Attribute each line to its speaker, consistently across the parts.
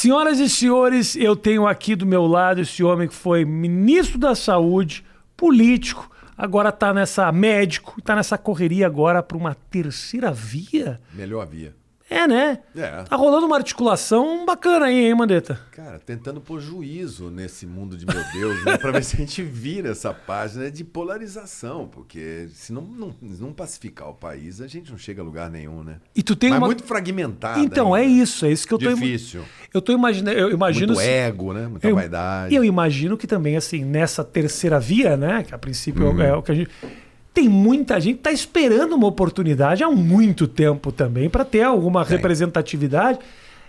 Speaker 1: Senhoras e senhores, eu tenho aqui do meu lado esse homem que foi ministro da Saúde, político, agora tá nessa médico, tá nessa correria agora para uma terceira via.
Speaker 2: Melhor via.
Speaker 1: É, né?
Speaker 2: É.
Speaker 1: Tá rolando uma articulação bacana aí, hein, Mandetta?
Speaker 2: Cara, tentando pôr juízo nesse mundo de meu Deus, né? Pra ver se a gente vira essa página de polarização, porque se não, não, não pacificar o país, a gente não chega a lugar nenhum, né?
Speaker 1: E tu tem
Speaker 2: Mas
Speaker 1: uma.
Speaker 2: muito fragmentado.
Speaker 1: Então, é isso, é isso que eu tô.
Speaker 2: Difícil.
Speaker 1: Eu tô imaginando. Eu imagino.
Speaker 2: Muito ego, né? Muita
Speaker 1: eu,
Speaker 2: vaidade.
Speaker 1: E eu imagino que também, assim, nessa terceira via, né? Que a princípio
Speaker 2: Uhum.
Speaker 1: é o que a gente. Tem muita gente que está esperando uma oportunidade há muito tempo também para ter alguma representatividade.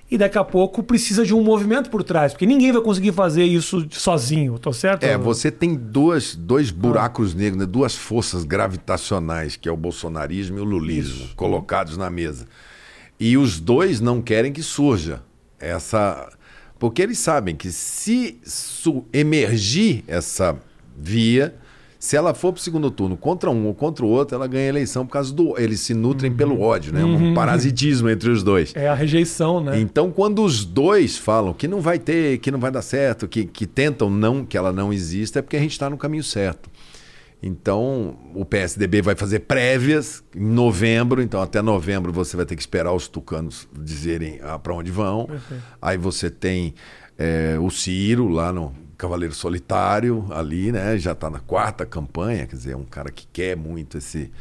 Speaker 1: E daqui a pouco precisa de um movimento por trás, porque ninguém vai conseguir fazer isso sozinho, tô certo?
Speaker 2: É, você tem dois, dois buracos negros, né? duas forças gravitacionais, que é o bolsonarismo e o lulismo, colocados na mesa. E os dois não querem que surja essa. Porque eles sabem que se emergir essa via, se ela for para o segundo turno contra um ou contra o outro, ela ganha a eleição por causa do. Eles se nutrem pelo ódio, né? Um parasitismo entre os dois.
Speaker 1: É a rejeição, né?
Speaker 2: Então, quando os dois falam que não vai ter, que não vai dar certo, que, que tentam não que ela não exista, é porque a gente está no caminho certo. Então, o PSDB vai fazer prévias em novembro, então até novembro você vai ter que esperar os tucanos dizerem ah, para onde vão. Aí você tem eh, o Ciro lá no Cavaleiro Solitário, ali, né? Já está na quarta campanha, quer dizer, é um cara que quer muito esse,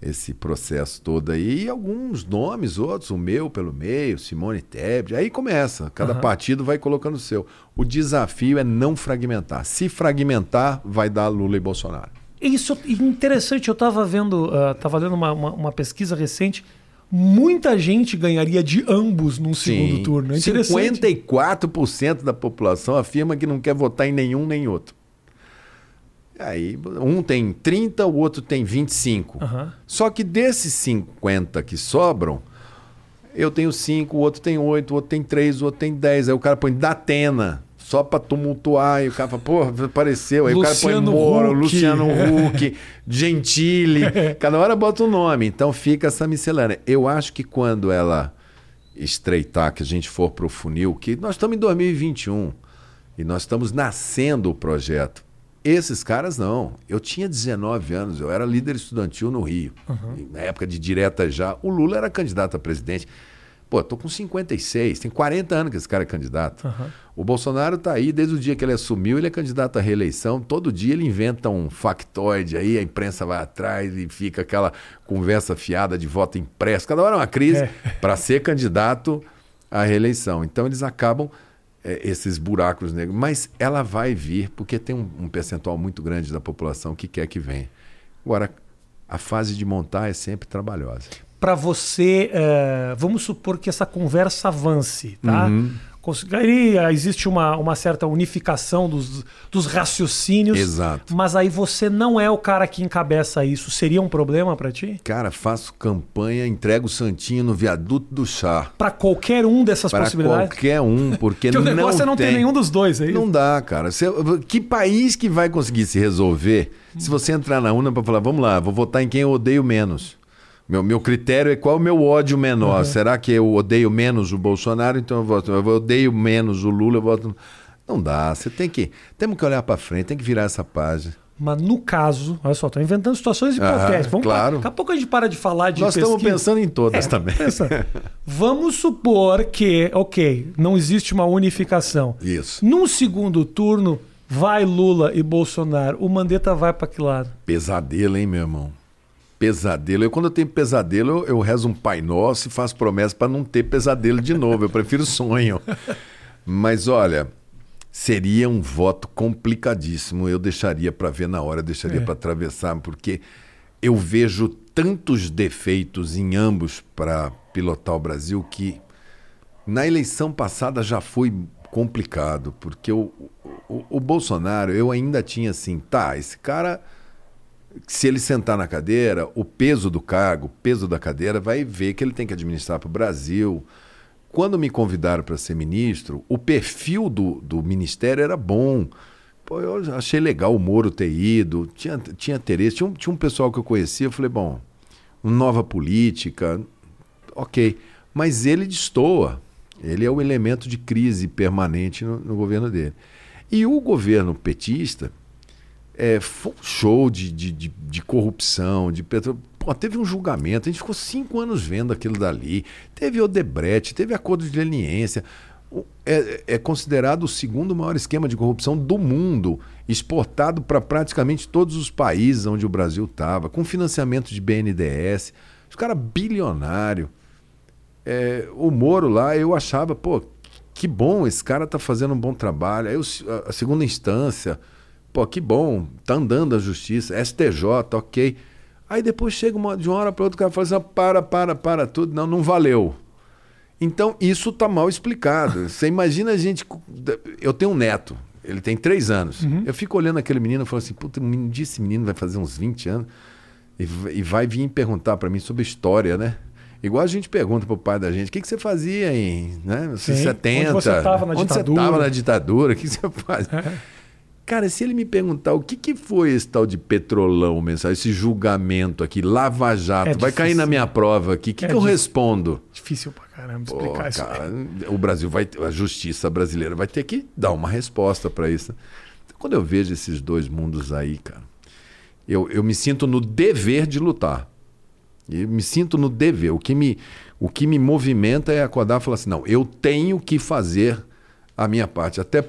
Speaker 2: esse processo todo aí. E alguns nomes, outros, o meu pelo meio, Simone Tebet. Aí começa, cada partido vai colocando o seu. O desafio é não fragmentar. Se fragmentar, vai dar Lula e Bolsonaro.
Speaker 1: Isso é interessante, eu estava vendo, estava lendo uma, uma, uma pesquisa recente. Muita gente ganharia de ambos num segundo turno. É interessante.
Speaker 2: 54% da população afirma que não quer votar em nenhum nem outro. Aí um tem 30, o outro tem 25.
Speaker 1: Aham.
Speaker 2: Só que desses 50 que sobram, eu tenho 5, o outro tem 8, o outro tem 3, o outro tem 10. Aí o cara põe Datena, só pra tumultuar. E o cara fala, pô, apareceu. Aí
Speaker 1: Luciano
Speaker 2: o cara põe Moro,
Speaker 1: Huck.
Speaker 2: Luciano Huck, Gentili. Cada hora bota um nome. Então fica essa miscelânea. Eu acho que quando ela estreitar, que a gente for pro funil, que nós estamos em 2021 e nós estamos nascendo o projeto. Esses caras não. Eu tinha 19 anos, eu era líder estudantil no Rio. E Na época de direta já, o Lula era candidato a presidente. Pô, tô com 56, tem 40 anos que esse cara é candidato. O Bolsonaro tá aí desde o dia que ele assumiu, ele é candidato à reeleição. Todo dia ele inventa um factoide aí, a imprensa vai atrás e fica aquela conversa fiada de voto impresso. Cada hora é uma crise
Speaker 1: É.
Speaker 2: para ser candidato à reeleição. Então eles acabam é, esses buracos negros. Mas ela vai vir, porque tem um, um percentual muito grande da população que quer que venha. Agora, a fase de montar é sempre trabalhosa.
Speaker 1: Para você, eh, vamos supor que essa conversa avance, tá?
Speaker 2: Uhum.
Speaker 1: Aí eh, existe uma, uma certa unificação dos, dos raciocínios.
Speaker 2: Exato.
Speaker 1: Mas aí você não é o cara que encabeça isso. Seria um problema para ti?
Speaker 2: Cara, faço campanha, entrego o Santinho no viaduto do chá.
Speaker 1: Para qualquer um dessas
Speaker 2: Para
Speaker 1: possibilidades?
Speaker 2: qualquer um, porque
Speaker 1: Porque o
Speaker 2: não
Speaker 1: negócio é não ter
Speaker 2: tem.
Speaker 1: nenhum dos dois, é isso?
Speaker 2: Não dá, cara. Você- que país que vai conseguir se resolver se você entrar na urna para falar, vamos lá, vou votar em quem eu odeio menos? Meu, meu critério é qual o meu ódio menor. Será que eu odeio menos o Bolsonaro, então eu voto. Eu odeio menos o Lula, eu voto. Não dá. Você tem que. Temos que olhar para frente, tem que virar essa página.
Speaker 1: Mas no caso, olha só, tô inventando situações hipotéticas. Vamos
Speaker 2: claro.
Speaker 1: Daqui a pouco a gente para de falar de
Speaker 2: Nós estamos
Speaker 1: pesquisa.
Speaker 2: pensando em todas
Speaker 1: É,
Speaker 2: também.
Speaker 1: Vamos supor que, ok, não existe uma unificação.
Speaker 2: Isso.
Speaker 1: Num segundo turno, vai Lula e Bolsonaro. O Mandetta vai para que lado?
Speaker 2: Pesadelo, hein, meu irmão? Pesadelo. Eu, quando eu tenho pesadelo, eu, eu rezo um Pai Nosso e faço promessa para não ter pesadelo de novo. Eu prefiro sonho. Mas olha, seria um voto complicadíssimo. Eu deixaria para ver na hora, deixaria
Speaker 1: É.
Speaker 2: para atravessar, porque eu vejo tantos defeitos em ambos para pilotar o Brasil que na eleição passada já foi complicado, porque o, o, o Bolsonaro, eu ainda tinha assim, tá, esse cara, se ele sentar na cadeira, o peso do cargo, o peso da cadeira, vai ver que ele tem que administrar para o Brasil. Quando me convidaram para ser ministro, o perfil do, do ministério era bom. Pô, eu achei legal o Moro ter ido, tinha, tinha interesse. Tinha um, tinha um pessoal que eu conhecia, eu falei, bom, nova política, ok. Mas ele destoa. Ele é o elemento de crise permanente no, no governo dele. E o governo petista é, foi um show de, de, de, de corrupção, de petróleo. Pô, teve um julgamento, a gente ficou cinco anos vendo aquilo dali. Teve Odebrecht, teve acordo de leniência. É, é, considerado o segundo maior esquema de corrupção do mundo, exportado para praticamente todos os países onde o Brasil estava, com financiamento de BNDES. Os caras bilionário. É, o Moro lá, eu achava, pô, que bom, esse cara tá fazendo um bom trabalho. Aí a segunda instância, pô, que bom, tá andando a justiça, STJ, ok. Aí depois chega uma, de uma hora para outra, o cara fala assim: para, para, para tudo, não, não valeu. Então, isso está mal explicado. Você imagina a gente. Eu tenho um neto, ele tem três anos. Uhum. Eu fico olhando aquele menino e falo assim: puta, um dia esse menino vai fazer uns 20 anos e, vai vir perguntar para mim sobre história, né? Igual a gente pergunta pro pai da gente, o que, que você fazia em né, Sim. 70? Onde você estava na Onde ditadura? Onde você estava na ditadura? O que você faz? Cara, se ele me perguntar o que, que foi esse tal de petrolão, mensagem, esse julgamento aqui, Lava Jato, é vai cair na minha prova aqui, o que, é que eu respondo?
Speaker 1: Difícil pra caramba explicar isso. Cara,
Speaker 2: o Brasil vai, a justiça brasileira vai ter que dar uma resposta para isso. Então, quando eu vejo esses dois mundos aí, cara, eu, eu me sinto no dever de lutar. Eu me sinto no dever. O que me, o que me movimenta é acordar e falar assim: não, eu tenho que fazer a minha parte. Até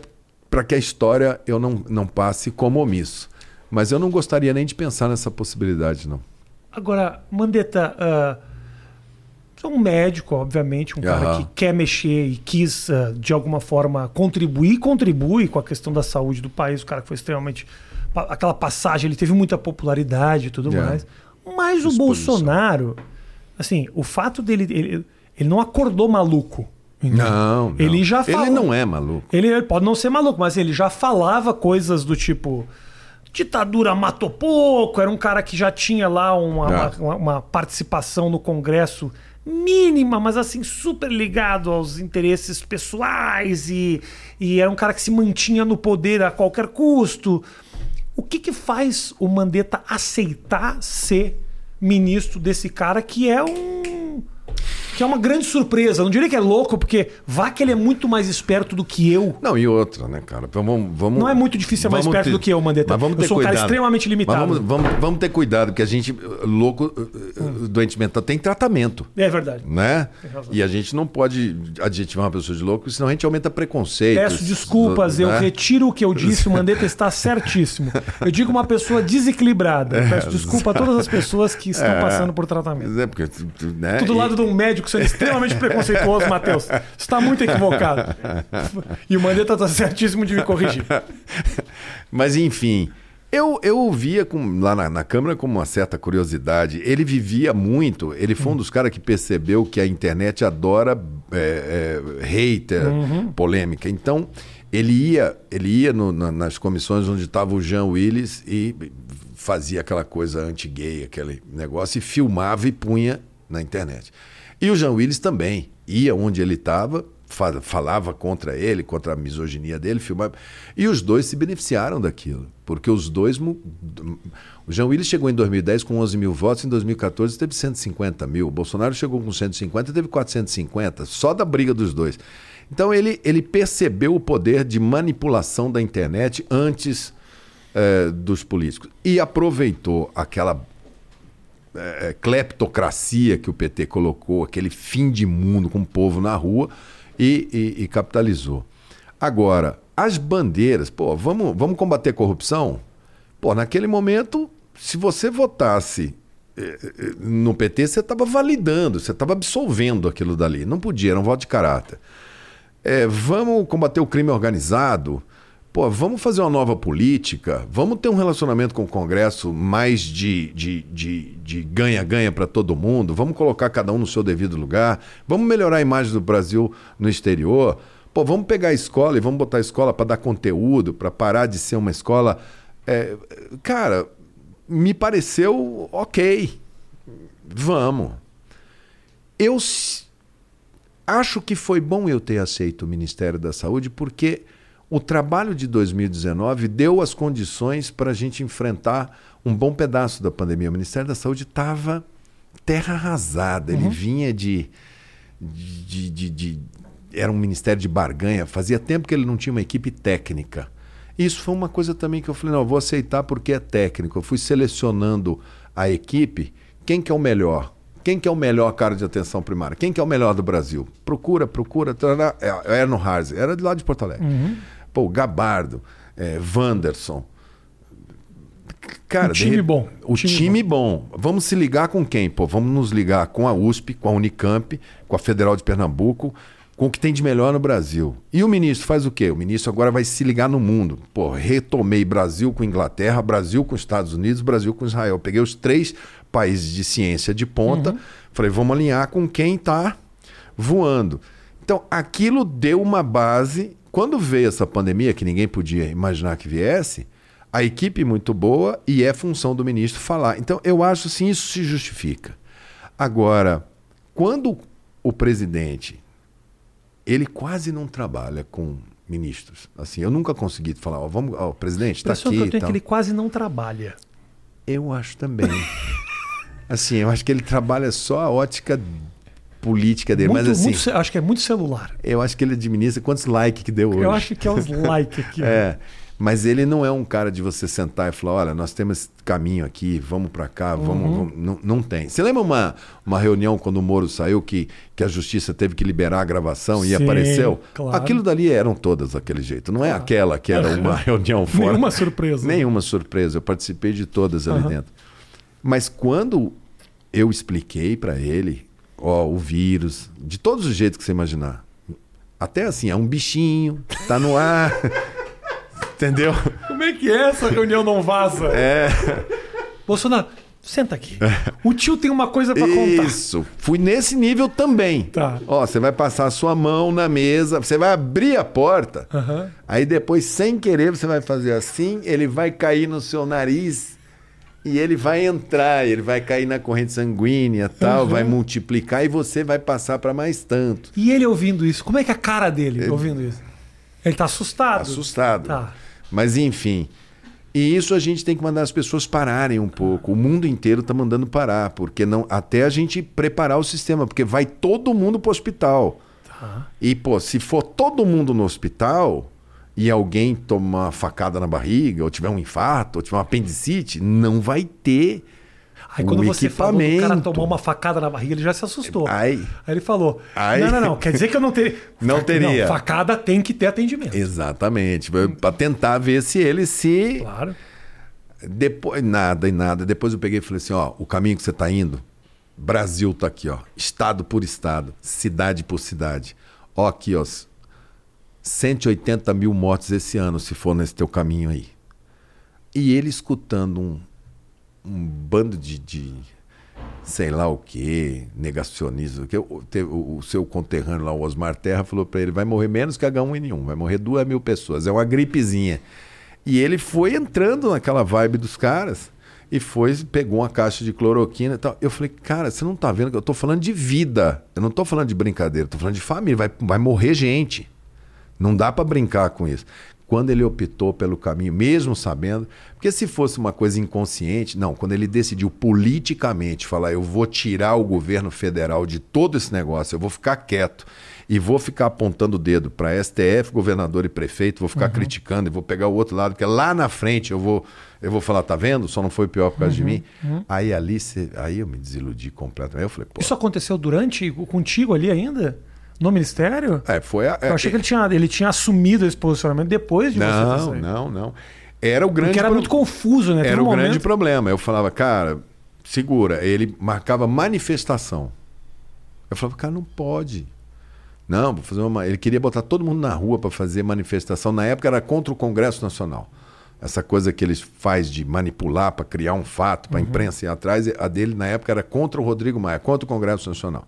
Speaker 2: para que a história eu não, não passe como omisso. Mas eu não gostaria nem de pensar nessa possibilidade, não.
Speaker 1: Agora, Mandetta, uh, é um médico, obviamente, um cara que quer mexer e quis, uh, de alguma forma, contribuir, contribui com a questão da saúde do país. O cara que foi extremamente. Aquela passagem, ele teve muita popularidade e tudo yeah. mais. Mas o Bolsonaro, assim, o fato dele. Ele, ele não acordou maluco.
Speaker 2: Não, não,
Speaker 1: Ele já
Speaker 2: fala... Ele não é maluco.
Speaker 1: Ele pode não ser maluco, mas ele já falava coisas do tipo. Ditadura matou pouco, era um cara que já tinha lá uma, ah. uma, uma participação no Congresso mínima, mas assim, super ligado aos interesses pessoais e, e era um cara que se mantinha no poder a qualquer custo. O que, que faz o Mandetta aceitar ser ministro desse cara que é um que é uma grande surpresa. Não diria que é louco, porque vá que ele é muito mais esperto do que eu.
Speaker 2: Não, e outra, né, cara? Vamos, vamos,
Speaker 1: não é muito difícil ser mais esperto ter, do que eu, Mandetta.
Speaker 2: Mas vamos ter
Speaker 1: eu sou
Speaker 2: cuidado.
Speaker 1: um cara extremamente limitado.
Speaker 2: Vamos, vamos, vamos, ter cuidado, porque a gente, louco, hum. doente mental, tem tratamento.
Speaker 1: É verdade.
Speaker 2: Né? E a gente não pode adjetivar uma pessoa de louco, senão a gente aumenta preconceito.
Speaker 1: Peço desculpas, né? eu retiro o que eu disse, o Mandetta está certíssimo. Eu digo uma pessoa desequilibrada. É, Peço desculpa a todas as pessoas que estão é, passando por tratamento.
Speaker 2: É porque, né?
Speaker 1: Tudo e... lado de um médico sendo extremamente preconceituoso Matheus. Você está muito equivocado. E o Mandetta está certíssimo de me corrigir.
Speaker 2: Mas, enfim. Eu, eu via com, lá na, na, Câmara com uma certa curiosidade. Ele vivia muito, ele foi um dos caras que percebeu que a internet adora é, é, hater, uhum. polêmica. Então, ele ia, ele ia no, na, nas comissões onde estava o Jean Willis e fazia aquela coisa anti-gay, aquele negócio, e filmava e punha na internet. E o Jean Willis também ia onde ele estava, falava contra ele, contra a misoginia dele, filmava. E os dois se beneficiaram daquilo, porque os dois. O Jean Willis chegou em 2010 com 11 mil votos, em 2014 teve 150 mil. O Bolsonaro chegou com 150 e teve 450, só da briga dos dois. Então ele, ele percebeu o poder de manipulação da internet antes é, dos políticos e aproveitou aquela é, é, cleptocracia que o PT colocou, aquele fim de mundo com o povo na rua e, e, e capitalizou. Agora, as bandeiras, pô, vamos, vamos combater corrupção? Pô, naquele momento, se você votasse é, é, no PT, você estava validando, você estava absolvendo aquilo dali. Não podia, era um voto de caráter. É, vamos combater o crime organizado? Pô, vamos fazer uma nova política, vamos ter um relacionamento com o Congresso mais de ganha-ganha para todo mundo, vamos colocar cada um no seu devido lugar, vamos melhorar a imagem do Brasil no exterior. Pô, vamos pegar a escola e vamos botar a escola para dar conteúdo, para parar de ser uma escola. É, cara, me pareceu ok. Vamos. Eu acho que foi bom eu ter aceito o Ministério da Saúde, porque o trabalho de 2019 deu as condições para a gente enfrentar um bom pedaço da pandemia. O Ministério da Saúde estava terra arrasada. Ele uhum. vinha de, de, de, de, era um ministério de barganha, fazia tempo que ele não tinha uma equipe técnica. Isso foi uma coisa também que eu falei, não, eu vou aceitar porque é técnico. Eu fui selecionando a equipe, quem que é o melhor? Quem que é o melhor cara de atenção primária? Quem que é o melhor do Brasil? Procura, procura. É, Erno Harz, era de lá de Porto Alegre. Uhum. Pô, Gabardo, é, Wanderson.
Speaker 1: Cara, o time de... bom.
Speaker 2: O time, time bom. bom. Vamos se ligar com quem? Pô, vamos nos ligar com a USP, com a Unicamp, com a Federal de Pernambuco, com o que tem de melhor no Brasil. E o ministro faz o quê? O ministro agora vai se ligar no mundo. Pô, retomei Brasil com Inglaterra, Brasil com Estados Unidos, Brasil com Israel. Peguei os três países de ciência de ponta, uhum. falei, vamos alinhar com quem está voando. Então, aquilo deu uma base. Quando veio essa pandemia, que ninguém podia imaginar que viesse, a equipe muito boa e é função do ministro falar. Então, eu acho sim, isso se justifica. Agora, quando o presidente ele quase não trabalha com ministros. Assim, eu nunca consegui falar, ó, vamos, ó, presidente está aqui.
Speaker 1: Que eu tenho é que ele quase não trabalha.
Speaker 2: Eu acho também. assim, eu acho que ele trabalha só a ótica política dele, muito, mas assim,
Speaker 1: muito, acho que é muito celular.
Speaker 2: Eu acho que ele administra quantos likes que deu hoje.
Speaker 1: Eu acho que é os likes aqui.
Speaker 2: é. Mas ele não é um cara de você sentar e falar: olha, nós temos esse caminho aqui, vamos para cá, vamos. Uhum. vamos. Não, não tem. Você lembra uma, uma reunião quando o Moro saiu que, que a justiça teve que liberar a gravação Sim, e apareceu? Claro. Aquilo dali eram todas daquele jeito. Não é claro. aquela que era uma reunião fora.
Speaker 1: Nenhuma surpresa.
Speaker 2: Nenhuma surpresa. Eu participei de todas ali uhum. dentro. Mas quando eu expliquei para ele, ó, o vírus, de todos os jeitos que você imaginar. Até assim, é um bichinho, tá no ar. Entendeu?
Speaker 1: Como é que é essa reunião não vaza?
Speaker 2: É.
Speaker 1: Bolsonaro, senta aqui. O tio tem uma coisa para contar.
Speaker 2: Isso. Fui nesse nível também.
Speaker 1: Tá.
Speaker 2: Ó, você vai passar a sua mão na mesa, você vai abrir a porta.
Speaker 1: Uhum.
Speaker 2: Aí depois, sem querer, você vai fazer assim, ele vai cair no seu nariz e ele vai entrar, ele vai cair na corrente sanguínea, tal, uhum. vai multiplicar e você vai passar para mais tanto.
Speaker 1: E ele ouvindo isso, como é que é a cara dele ele... ouvindo isso? Ele tá assustado.
Speaker 2: Assustado.
Speaker 1: Tá.
Speaker 2: Mas enfim. E isso a gente tem que mandar as pessoas pararem um pouco. O mundo inteiro está mandando parar, porque não até a gente preparar o sistema, porque vai todo mundo para o hospital.
Speaker 1: Tá.
Speaker 2: E pô, se for todo mundo no hospital e alguém tomar uma facada na barriga, ou tiver um infarto, ou tiver uma apendicite, não vai ter
Speaker 1: Aí quando você falou do cara tomar uma facada na barriga, ele já se assustou.
Speaker 2: Aí
Speaker 1: ele falou: Não, não, não. Quer dizer que eu não teria.
Speaker 2: Não teria. Não,
Speaker 1: facada tem que ter atendimento.
Speaker 2: Exatamente. Para tentar ver se ele se.
Speaker 1: Claro.
Speaker 2: Depois, nada e nada. Depois eu peguei e falei assim: ó, o caminho que você está indo, Brasil tá aqui, ó. Estado por estado, cidade por cidade. Ó, aqui, ó. 180 mil mortes esse ano, se for nesse teu caminho aí. E ele escutando um, um bando de, de sei lá o que, negacionismo. Que o, o, seu conterrâneo lá, o Osmar Terra, falou para ele: vai morrer menos que H1N1, vai morrer duas mil pessoas, é uma gripezinha. E ele foi entrando naquela vibe dos caras e foi, pegou uma caixa de cloroquina e tal. Eu falei, cara, você não tá vendo que eu tô falando de vida. Eu não tô falando de brincadeira, eu tô falando de família, vai, vai morrer gente. Não dá para brincar com isso quando ele optou pelo caminho, mesmo sabendo. Porque se fosse uma coisa inconsciente, não, quando ele decidiu politicamente falar, eu vou tirar o governo federal de todo esse negócio, eu vou ficar quieto e vou ficar apontando o dedo para STF, governador e prefeito, vou ficar uhum. criticando e vou pegar o outro lado, porque lá na frente eu vou eu vou falar, tá vendo? Só não foi pior por causa uhum. de mim. Uhum. Aí ali, aí eu me desiludi completamente. Eu falei, Pô.
Speaker 1: Isso aconteceu durante contigo ali ainda? No Ministério?
Speaker 2: É, foi a,
Speaker 1: Eu achei é, que ele tinha, ele tinha assumido esse posicionamento depois de
Speaker 2: não, você Não, não, não. Era o grande
Speaker 1: Porque era pro... muito confuso, né?
Speaker 2: Era um o momento... grande problema. Eu falava, cara, segura. Ele marcava manifestação. Eu falava, cara, não pode. Não, vou fazer uma. Ele queria botar todo mundo na rua para fazer manifestação. Na época era contra o Congresso Nacional. Essa coisa que eles faz de manipular para criar um fato, para a uhum. imprensa ir atrás, a dele na época era contra o Rodrigo Maia, contra o Congresso Nacional.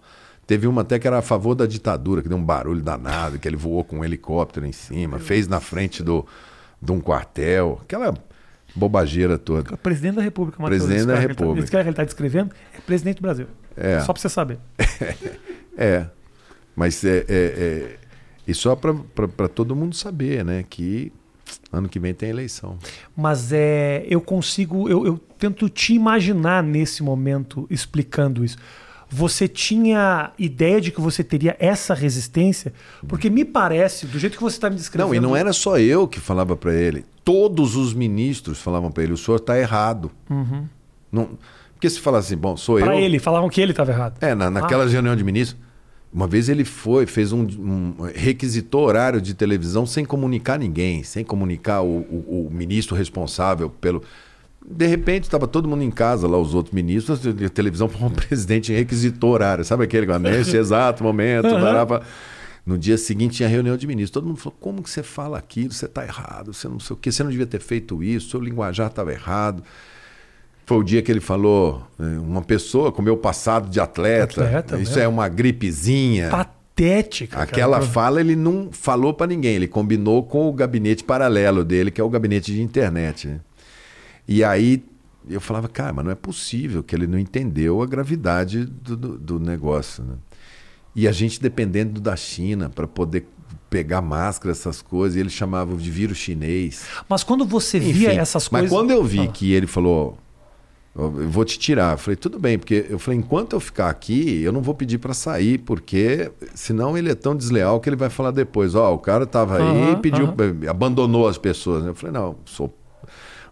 Speaker 2: Teve uma até que era a favor da ditadura, que deu um barulho danado, que ele voou com um helicóptero em cima, fez na frente do, de um quartel, aquela bobageira toda.
Speaker 1: Presidente da República,
Speaker 2: Matheus. Presidente da República.
Speaker 1: Esse cara que ele está descrevendo é presidente do Brasil.
Speaker 2: É.
Speaker 1: Só para você saber.
Speaker 2: é. Mas é, é, é e só para todo mundo saber, né? Que ano que vem tem eleição.
Speaker 1: Mas é, eu consigo, eu, eu tento te imaginar nesse momento explicando isso. Você tinha ideia de que você teria essa resistência? Porque me parece, do jeito que você está me descrevendo.
Speaker 2: Não, e não era só eu que falava para ele. Todos os ministros falavam para ele: o senhor está errado.
Speaker 1: Uhum.
Speaker 2: Não, porque se falasse assim, bom, sou
Speaker 1: pra
Speaker 2: eu.
Speaker 1: Para ele, falavam que ele estava errado.
Speaker 2: É, na, naquela ah. reunião de ministros. Uma vez ele foi, fez um, um, requisitou horário de televisão sem comunicar ninguém, sem comunicar o, o, o ministro responsável pelo. De repente, estava todo mundo em casa, lá os outros ministros, a televisão, o presidente requisitou horário. Sabe aquele nesse exato momento, uhum. No dia seguinte tinha reunião de ministros. Todo mundo falou: como que você fala aquilo? Você está errado, você não sei o quê, você não devia ter feito isso, seu linguajar estava errado. Foi o dia que ele falou: é, uma pessoa com meu passado de atleta, atleta isso mesmo. é uma gripezinha.
Speaker 1: Patética.
Speaker 2: Aquela cara. fala ele não falou para ninguém, ele combinou com o gabinete paralelo dele, que é o gabinete de internet. Né? E aí eu falava, cara, mas não é possível que ele não entendeu a gravidade do, do, do negócio. Né? E a gente dependendo da China para poder pegar máscara, essas coisas, e ele chamava de vírus chinês.
Speaker 1: Mas quando você via Enfim, essas coisas.
Speaker 2: Mas quando eu vi ah. que ele falou, eu vou te tirar, eu falei, tudo bem, porque eu falei, enquanto eu ficar aqui, eu não vou pedir para sair, porque senão ele é tão desleal que ele vai falar depois, ó, oh, o cara tava aí e pediu, uhum. abandonou as pessoas. Eu falei, não, sou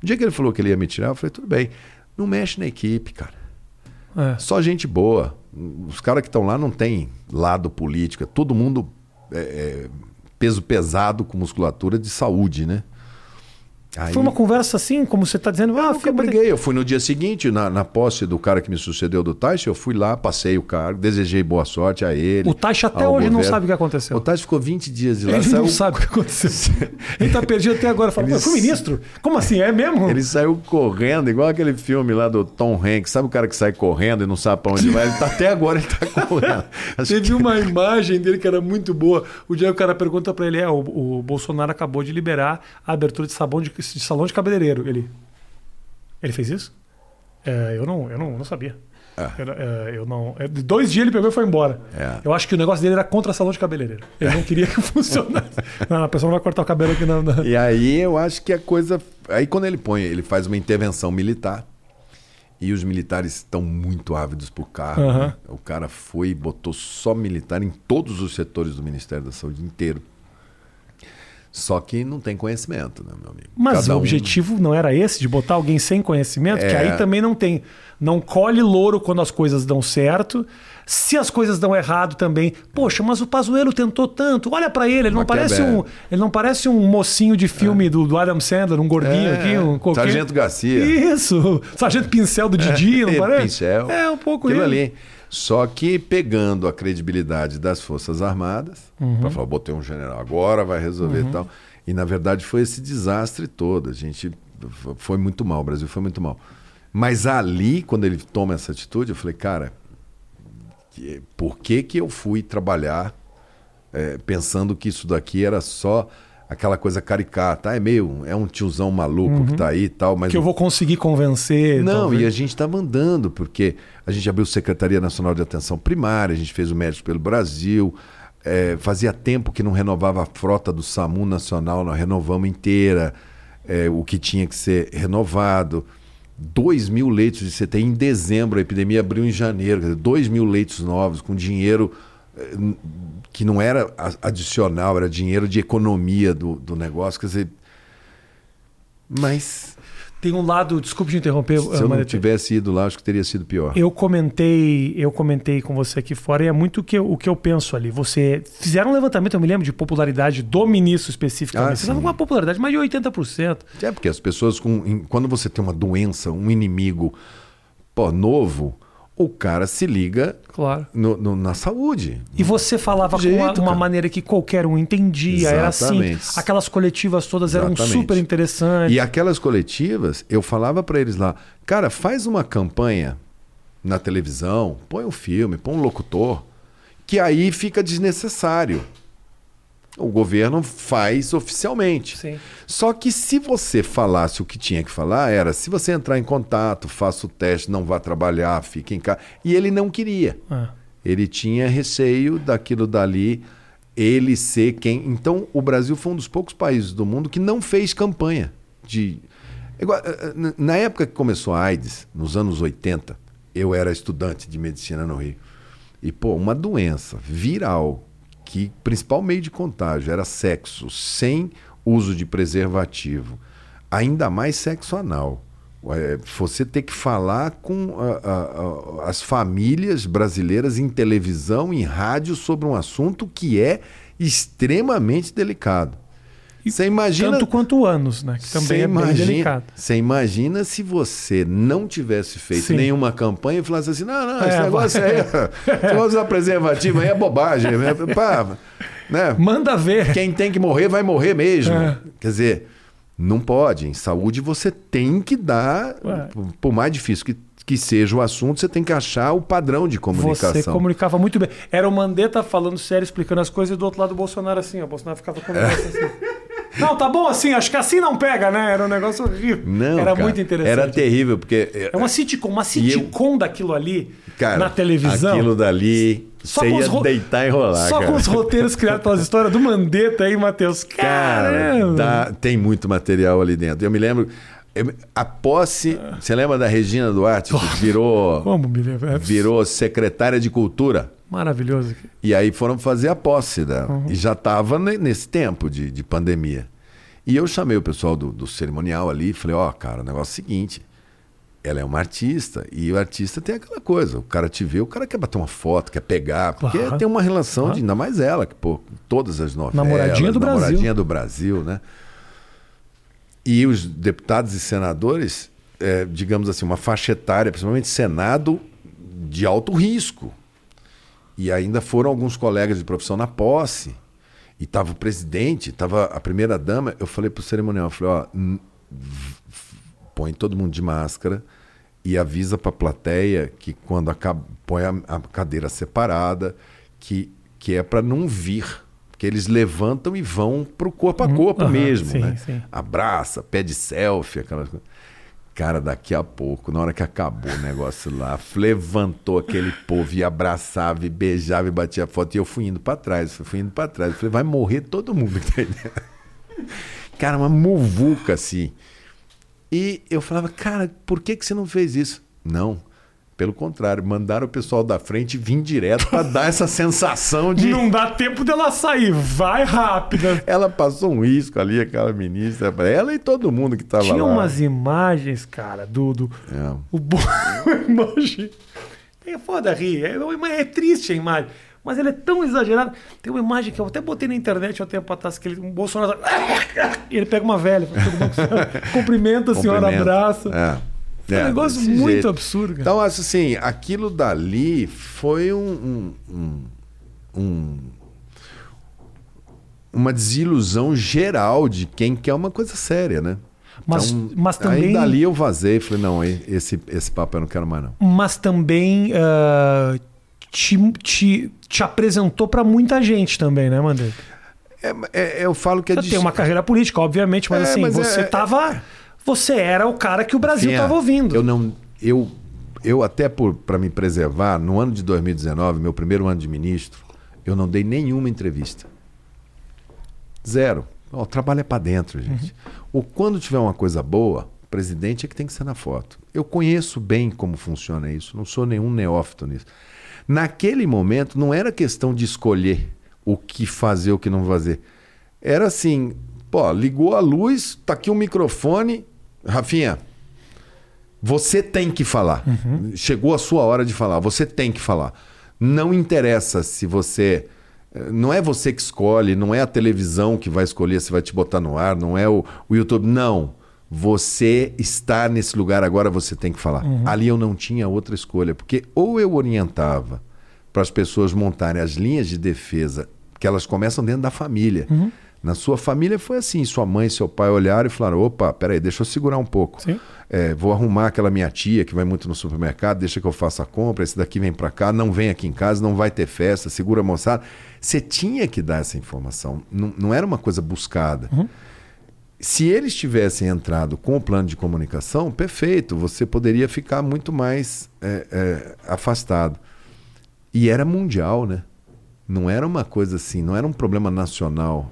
Speaker 2: o dia que ele falou que ele ia me tirar, eu falei, tudo bem. Não mexe na equipe, cara. É. Só gente boa. Os caras que estão lá não tem lado político. É todo mundo é, é, peso pesado com musculatura de saúde, né?
Speaker 1: Aí... Foi uma conversa assim, como você está dizendo? Ah,
Speaker 2: eu briguei. Eu fui no dia seguinte, na, na posse do cara que me sucedeu do Taish, eu fui lá, passei o cargo, desejei boa sorte a ele.
Speaker 1: O Taish até hoje governo. não sabe o que aconteceu.
Speaker 2: O Taish ficou 20 dias de lá.
Speaker 1: Ele saiu... não sabe o que aconteceu. ele está perdido até agora. Fala, ele... fui ministro? Como assim? É mesmo?
Speaker 2: Ele saiu correndo, igual aquele filme lá do Tom Hanks. Sabe o cara que sai correndo e não sabe para onde vai? Ele tá, até agora ele está correndo.
Speaker 1: Teve que... uma imagem dele que era muito boa. O dia que o cara pergunta para ele, é, o, o Bolsonaro acabou de liberar a abertura de, sabão de, de salão de cabeleireiro. Ele. Ele fez isso? É, eu não, eu não, não sabia. É. Eu, é, eu, não. É, dois dias ele pegou e foi embora. É. Eu acho que o negócio dele era contra salão de cabeleireiro. Ele não queria que funcionasse. não, a pessoa não vai cortar o cabelo aqui na, na.
Speaker 2: E aí eu acho que a coisa. Aí quando ele põe, ele faz uma intervenção militar. E os militares estão muito ávidos por carro. Uhum. Né? O cara foi e botou só militar em todos os setores do Ministério da Saúde inteiro. Só que não tem conhecimento, né, meu amigo?
Speaker 1: Mas Cada o objetivo um... não era esse, de botar alguém sem conhecimento, é... que aí também não tem. Não colhe louro quando as coisas dão certo. Se as coisas dão errado também, poxa, mas o Pazuello tentou tanto. Olha para ele, ele não parece um, ele não parece um mocinho de filme é. do, do, Adam Sandler, um gordinho é. aqui, um
Speaker 2: qualquer... Sargento Garcia.
Speaker 1: Isso, Sargento Pincel do Didi, não parece?
Speaker 2: Pincel.
Speaker 1: É um pouco
Speaker 2: Aquilo ele. ali. Só que pegando a credibilidade das Forças Armadas, uhum. para falar, botei um general agora, vai resolver uhum. e tal. E na verdade foi esse desastre todo. A gente foi muito mal, o Brasil foi muito mal. Mas ali, quando ele toma essa atitude, eu falei, cara, por que, que eu fui trabalhar é, pensando que isso daqui era só aquela coisa caricata. Ah, é meio. É um tiozão maluco uhum. que tá aí e tal. Mas
Speaker 1: que eu vou conseguir convencer.
Speaker 2: Não, talvez. e a gente estava andando, porque a gente abriu Secretaria Nacional de Atenção Primária, a gente fez o Médico pelo Brasil. É, fazia tempo que não renovava a frota do SAMU Nacional, nós renovamos inteira é, o que tinha que ser renovado. 2 mil leitos de CTI em dezembro, a epidemia abriu em janeiro, 2 mil leitos novos, com dinheiro que não era adicional, era dinheiro de economia do, do negócio. Quer dizer. Mas.
Speaker 1: Tem um lado, desculpe te interromper.
Speaker 2: Se eu não tivesse ido lá, acho que teria sido pior.
Speaker 1: Eu comentei, eu comentei com você aqui fora e é muito o que eu, o que eu penso ali. Você fizeram um levantamento, eu me lembro, de popularidade do ministro especificamente. Ah, você estava com uma popularidade mais de 80%.
Speaker 2: É, porque as pessoas, com, quando você tem uma doença, um inimigo pô, novo, o cara se liga
Speaker 1: claro.
Speaker 2: no, no, na saúde.
Speaker 1: E você falava uma, uma, maneira que qualquer um entendia. Exatamente. Era assim. Aquelas coletivas todas Exatamente. eram super interessantes.
Speaker 2: E aquelas coletivas, eu falava para eles lá, cara, faz uma campanha na televisão, põe um filme, põe um locutor, que aí fica desnecessário o governo faz oficialmente.
Speaker 1: Sim.
Speaker 2: Só que se você falasse o que tinha que falar, era se você entrar em contato, faça o teste, não vá trabalhar, fique em casa. E ele não queria. Ah. Ele tinha receio daquilo dali, ele ser quem. Então, o Brasil foi um dos poucos países do mundo que não fez campanha de. Eh, eh, na época que começou a AIDS, nos anos 80, eu era estudante de medicina no Rio. E, pô, uma doença viral, que principal meio de contágio era sexo sem uso de preservativo, ainda mais sexo anal. É, você ter que falar com a, a, a, as famílias brasileiras em televisão, em rádio, sobre um assunto que é extremamente delicado.
Speaker 1: Você imagina. Tanto quanto anos, né? Que também é imagina, bem delicado.
Speaker 2: Você imagina se você não tivesse feito Sim. nenhuma campanha e falasse assim: não, não, esse é, negócio aí, esse negócio da preservativa aí é bobagem. Né? Pá,
Speaker 1: né? Manda ver.
Speaker 2: Quem tem que morrer, vai morrer mesmo. É. Quer dizer, não pode. Em saúde você tem que dar, Ué. por mais difícil que que seja o assunto, você tem que achar o padrão de comunicação. Você
Speaker 1: comunicava muito bem. Era o Mandetta falando sério, explicando as coisas, e do outro lado o Bolsonaro assim. O Bolsonaro ficava conversando assim. Não, tá bom assim, acho que assim não pega, né? Era um negócio horrível.
Speaker 2: Não,
Speaker 1: era
Speaker 2: cara,
Speaker 1: muito interessante.
Speaker 2: Era terrível, porque.
Speaker 1: É uma sitcom, uma sitcom eu... daquilo ali cara, na televisão.
Speaker 2: Aquilo dali. Só você ia ro... deitar e rolar.
Speaker 1: Só
Speaker 2: cara.
Speaker 1: com os roteiros criados pelas histórias do Mandetta aí, Matheus. Cara,
Speaker 2: dá, tem muito material ali dentro. Eu me lembro. A posse. Você lembra da Regina Duarte, que virou. Como me lembro? É virou secretária de Cultura.
Speaker 1: Maravilhoso.
Speaker 2: E aí foram fazer a posse dela. Uhum. E já estava nesse tempo de, de pandemia. E eu chamei o pessoal do, do cerimonial ali e falei: Ó, oh, cara, o negócio é o seguinte. Ela é uma artista e o artista tem aquela coisa. O cara te vê, o cara quer bater uma foto, quer pegar, porque uhum. tem uma relação uhum. de ainda mais ela, que pô, todas as novelas.
Speaker 1: Namoradinha do
Speaker 2: namoradinha
Speaker 1: Brasil.
Speaker 2: Namoradinha do Brasil, né? E os deputados e senadores, é, digamos assim, uma faixa etária, principalmente Senado, de alto risco. E ainda foram alguns colegas de profissão na posse. E estava o presidente, estava a primeira dama. Eu falei para o cerimonial, eu falei, ó, põe todo mundo de máscara e avisa para a plateia que quando acaba, põe a, a, cadeira separada, que, que é para não vir. Porque eles levantam e vão para o corpo a uhum. corpo uhum, mesmo. Sim, né? sim. Abraça, pede selfie, aquelas coisas. Cara, daqui a pouco, na hora que acabou o negócio lá, levantou aquele povo e abraçava e beijava e batia foto. E eu fui indo para trás, fui indo para trás. Falei, vai morrer todo mundo? Cara, uma muvuca assim. E eu falava, cara, por que, que você não fez isso? Não, pelo contrário, mandaram o pessoal da frente vir direto para dar essa sensação de.
Speaker 1: Não dá tempo dela sair, vai rápida.
Speaker 2: Ela passou um risco ali, aquela ministra, ela e todo mundo que estava lá.
Speaker 1: Tinha umas imagens, cara, do. do é. O bo... imagem. É foda rir, é, é triste a imagem. Mas ele é tão exagerado. Tem uma imagem que eu até botei na internet há um tempo atrás, que ele, um Bolsonaro. E ele pega uma velha, cumprimenta a senhora, abraça. É. É, um negócio muito jeito. absurdo. Cara.
Speaker 2: Então, assim, aquilo dali foi um, um, um, uma desilusão geral de quem quer uma coisa séria, né?
Speaker 1: Mas, então, mas também.
Speaker 2: Aí dali eu vazei e falei: não, esse, esse papo eu não quero mais, não.
Speaker 1: Mas também uh, te, te, te apresentou para muita gente também, né, Mandetta?
Speaker 2: É, é, eu falo que é
Speaker 1: Você é tem uma carreira política, obviamente, mas é, assim, mas você estava. Você era o cara que o Brasil estava ouvindo.
Speaker 2: Eu não. Eu, eu até para me preservar, no ano de 2019, meu primeiro ano de ministro, eu não dei nenhuma entrevista. Zero. O trabalho é para dentro, gente. Uhum. Ou quando tiver uma coisa boa, o presidente é que tem que ser na foto. Eu conheço bem como funciona isso, não sou nenhum neófito nisso. Naquele momento, não era questão de escolher o que fazer, o que não fazer. Era assim, pô, ligou a luz, tá aqui um microfone, Rafinha, você tem que falar. Uhum. Chegou a sua hora de falar. Você tem que falar. Não interessa se você. Eh, não é você que escolhe, não é a televisão que vai escolher se vai te botar no ar, não é o, o YouTube. Não. Você está nesse lugar agora, você tem que falar. Uhum. Ali eu não tinha outra escolha, porque ou eu orientava para as pessoas montarem as linhas de defesa, que elas começam dentro da família. Uhum. Na sua família foi assim: sua mãe e seu pai olharam e falaram: opa, peraí, deixa eu segurar um pouco. É, vou arrumar aquela minha tia que vai muito no supermercado, deixa que eu faça a compra. Esse daqui vem para cá, não vem aqui em casa, não vai ter festa, segura a moçada. Você tinha que dar essa informação, não, não era uma coisa buscada. Uhum. Se eles tivessem entrado com o plano de comunicação, perfeito, você poderia ficar muito mais é, é, afastado. E era mundial, né? Não era uma coisa assim, não era um problema nacional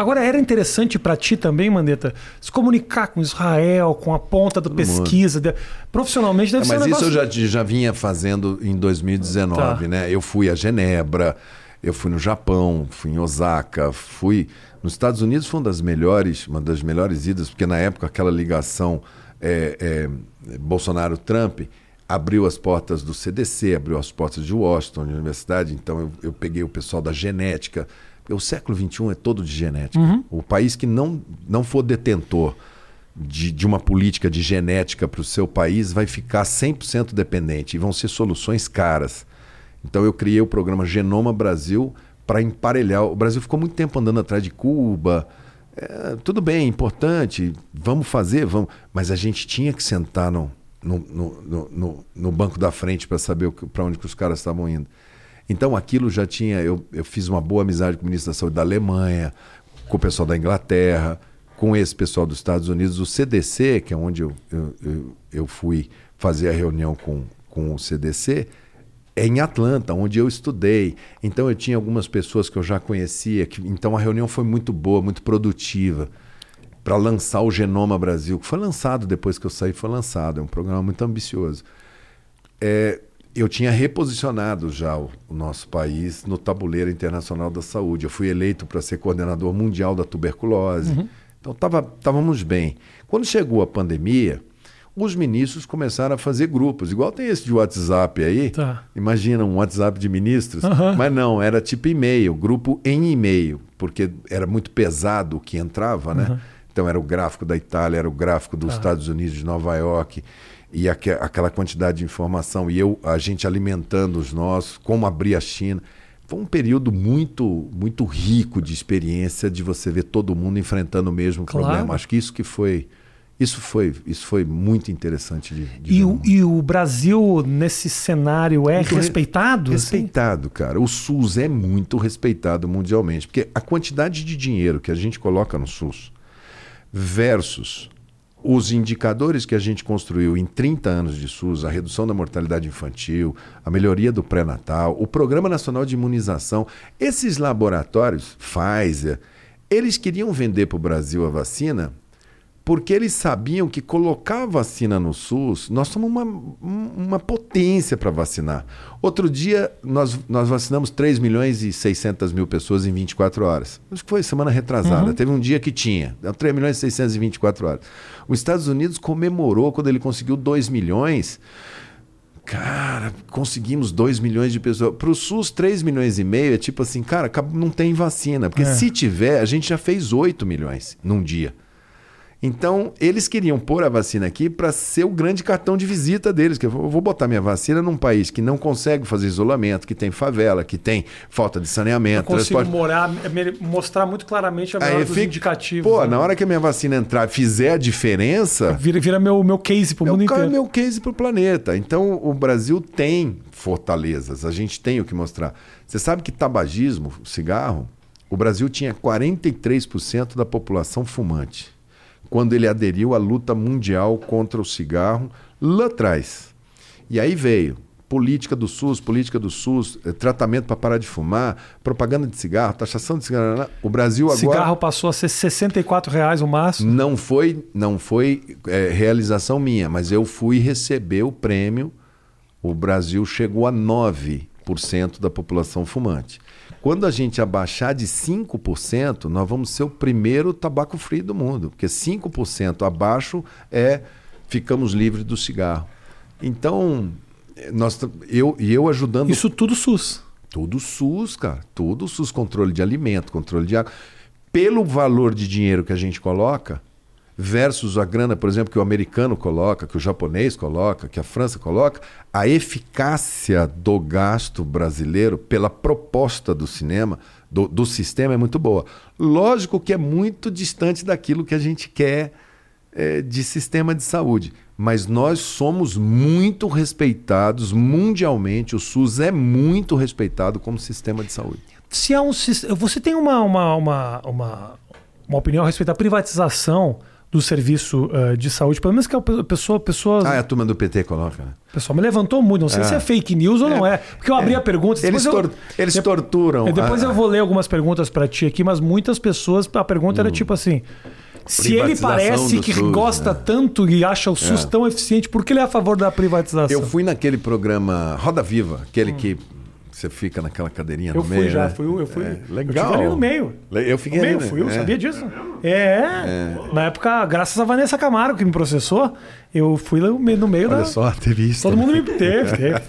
Speaker 1: Agora, era interessante para ti também, Mandetta, se comunicar com Israel, com a ponta da pesquisa. De... Profissionalmente deve
Speaker 2: é,
Speaker 1: ser
Speaker 2: Mas
Speaker 1: um
Speaker 2: isso
Speaker 1: negócio...
Speaker 2: eu já, já vinha fazendo em 2019,
Speaker 1: Tá.
Speaker 2: né? Eu fui a Genebra, eu fui no Japão, fui em Osaka, fui nos Estados Unidos foi uma das melhores, uma das melhores idas, porque na época aquela ligação é, é, Bolsonaro-Trump abriu as portas do CDC, abriu as portas de Washington, de universidade. Então eu, eu peguei o pessoal da genética. O século XXI é todo de genética. O país que não, não for detentor de, de uma política de genética para o seu país vai ficar 100% dependente e vão ser soluções caras. Então eu criei o programa Genoma Brasil para emparelhar. O Brasil ficou muito tempo andando atrás de Cuba. É, tudo bem, importante, vamos fazer, vamos. Mas a gente tinha que sentar no, no, no, no, no, no banco da frente para saber para onde que os caras estavam indo. Então aquilo já tinha. Eu, eu fiz uma boa amizade com o ministro da Saúde da Alemanha, com o pessoal da Inglaterra, com esse pessoal dos Estados Unidos, o CDC, que é onde eu, eu, eu, eu fui fazer a reunião com, com o CDC, é em Atlanta, onde eu estudei. Então eu tinha algumas pessoas que eu já conhecia. Que, então a reunião foi muito boa, muito produtiva para lançar o Genoma Brasil, que foi lançado depois que eu saí, foi lançado. É um programa muito ambicioso. É, eu tinha reposicionado já o, o, nosso país no tabuleiro internacional da saúde. Eu fui eleito para ser coordenador mundial da tuberculose. Uhum. Então estávamos bem. Quando chegou a pandemia, os ministros começaram a fazer grupos, igual tem esse de WhatsApp aí.
Speaker 1: Tá.
Speaker 2: Imagina um WhatsApp de ministros,
Speaker 1: Uhum.
Speaker 2: mas não, era tipo e-mail, grupo em e-mail, porque era muito pesado o que entrava, né?
Speaker 1: Uhum.
Speaker 2: Então era o gráfico da Itália, era o gráfico dos
Speaker 1: Tá.
Speaker 2: Estados Unidos, de Nova York, e aque- aquela quantidade de informação, e eu, a gente alimentando os nossos, como abrir a China. Foi um período muito, muito rico de experiência de você ver todo mundo enfrentando o mesmo
Speaker 1: Claro.
Speaker 2: problema. Acho que isso que foi. Isso foi, isso foi muito interessante de, de
Speaker 1: E
Speaker 2: ver
Speaker 1: o, e o Brasil, nesse cenário, é
Speaker 2: Muito re-
Speaker 1: respeitado? assim?
Speaker 2: Respeitado, cara. O SUS é muito respeitado mundialmente, porque a quantidade de dinheiro que a gente coloca no SUS versus os indicadores que a gente construiu em 30 anos de SUS, a redução da mortalidade infantil, a melhoria do pré-natal, o Programa Nacional de Imunização, esses laboratórios, Pfizer, eles queriam vender para o Brasil a vacina porque eles sabiam que colocar a vacina no SUS, nós somos uma, um- uma potência para vacinar. Outro dia, nós, nós vacinamos 3 milhões e 600 mil pessoas em 24 horas. Acho que foi semana retrasada. Teve um dia que tinha. Deu 3 milhões e 624 horas. Os Estados Unidos comemorou quando ele conseguiu 2 milhões. Cara, conseguimos 2 milhões de pessoas. Para o SUS, 3 milhões e meio é tipo assim, cara, não tem vacina. Porque
Speaker 1: É.
Speaker 2: se tiver, a gente já fez 8 milhões num dia. Então, eles queriam pôr a vacina aqui para ser o grande cartão de visita deles. Que eu vou eu botar minha vacina num país que não consegue fazer isolamento, que tem favela, que tem falta de
Speaker 1: Eu
Speaker 2: saneamento,
Speaker 1: consigo
Speaker 2: transporte.
Speaker 1: morar, mostrar muito claramente a melhor dos
Speaker 2: fica-
Speaker 1: indicativos.
Speaker 2: Pô,
Speaker 1: né?
Speaker 2: na hora que a minha vacina entrar fizer a diferença,
Speaker 1: Vira, vira meu, meu case pro
Speaker 2: é
Speaker 1: mundo
Speaker 2: o cara,
Speaker 1: inteiro.
Speaker 2: meu case para o planeta. Então, o Brasil tem fortalezas, a gente tem o que mostrar. Você sabe que tabagismo, cigarro, o Brasil tinha 43% da população fumante. Quando ele aderiu à luta mundial contra o cigarro lá atrás. E aí veio política do SUS, política do SUS, eh, tratamento para parar de fumar, propaganda de cigarro, taxação de cigarro. O Brasil agora
Speaker 1: Cigarro passou a ser 64 reais o máximo.
Speaker 2: não foi, não foi é, realização minha, mas eu fui receber o prêmio. O Brasil chegou a 9% da população fumante. Quando a gente abaixar de 5%, nós vamos ser o primeiro tabaco free do mundo, porque 5% abaixo é ficamos livres do cigarro. Então, nós, eu, e eu ajudando
Speaker 1: Isso tudo SUS.
Speaker 2: Tudo SUS, cara. Tudo SUS, controle de alimento, controle de água. Pelo valor de dinheiro que a gente coloca, versus a grana, por exemplo, que o americano coloca, que o japonês coloca, que a França coloca, a eficácia do gasto brasileiro pela proposta do cinema, do, do sistema, é muito boa. Lógico que é muito distante daquilo que a gente quer eh, de sistema de saúde. Mas nós somos muito respeitados mundialmente. O SUS é muito respeitado como sistema de saúde.
Speaker 1: Se um você tem uma, uma, uma, uma, uma opinião a respeito da privatização do serviço uh, de saúde, pelo menos que a pessoa. pessoa
Speaker 2: ah, é a turma do PT coloca. Né?
Speaker 1: O pessoal me levantou muito. Não sei é. se é fake news ou é. não é. Porque eu abri é. a pergunta.
Speaker 2: Eles, tor eu, eles torturam.
Speaker 1: Depois eu vou ler algumas perguntas para ti aqui, mas muitas pessoas. A pergunta hum. era tipo assim. Se ele parece que SUS, gosta né? tanto e acha o SUS é. tão eficiente, por que ele é a favor da privatização?
Speaker 2: Eu fui naquele programa Roda Viva, aquele hum. que você fica naquela cadeirinha
Speaker 1: eu
Speaker 2: no meio.
Speaker 1: Eu fui já,
Speaker 2: né?
Speaker 1: fui, eu fui. É,
Speaker 2: legal.
Speaker 1: Eu ali no meio.
Speaker 2: Eu fiquei no
Speaker 1: meio,
Speaker 2: ali,
Speaker 1: fui, eu é. sabia disso. É, é, Na época, graças a Vanessa Camargo que me processou, eu fui no meio, no meio
Speaker 2: Olha
Speaker 1: da.
Speaker 2: só, teve isso.
Speaker 1: Todo mundo me teve, teve.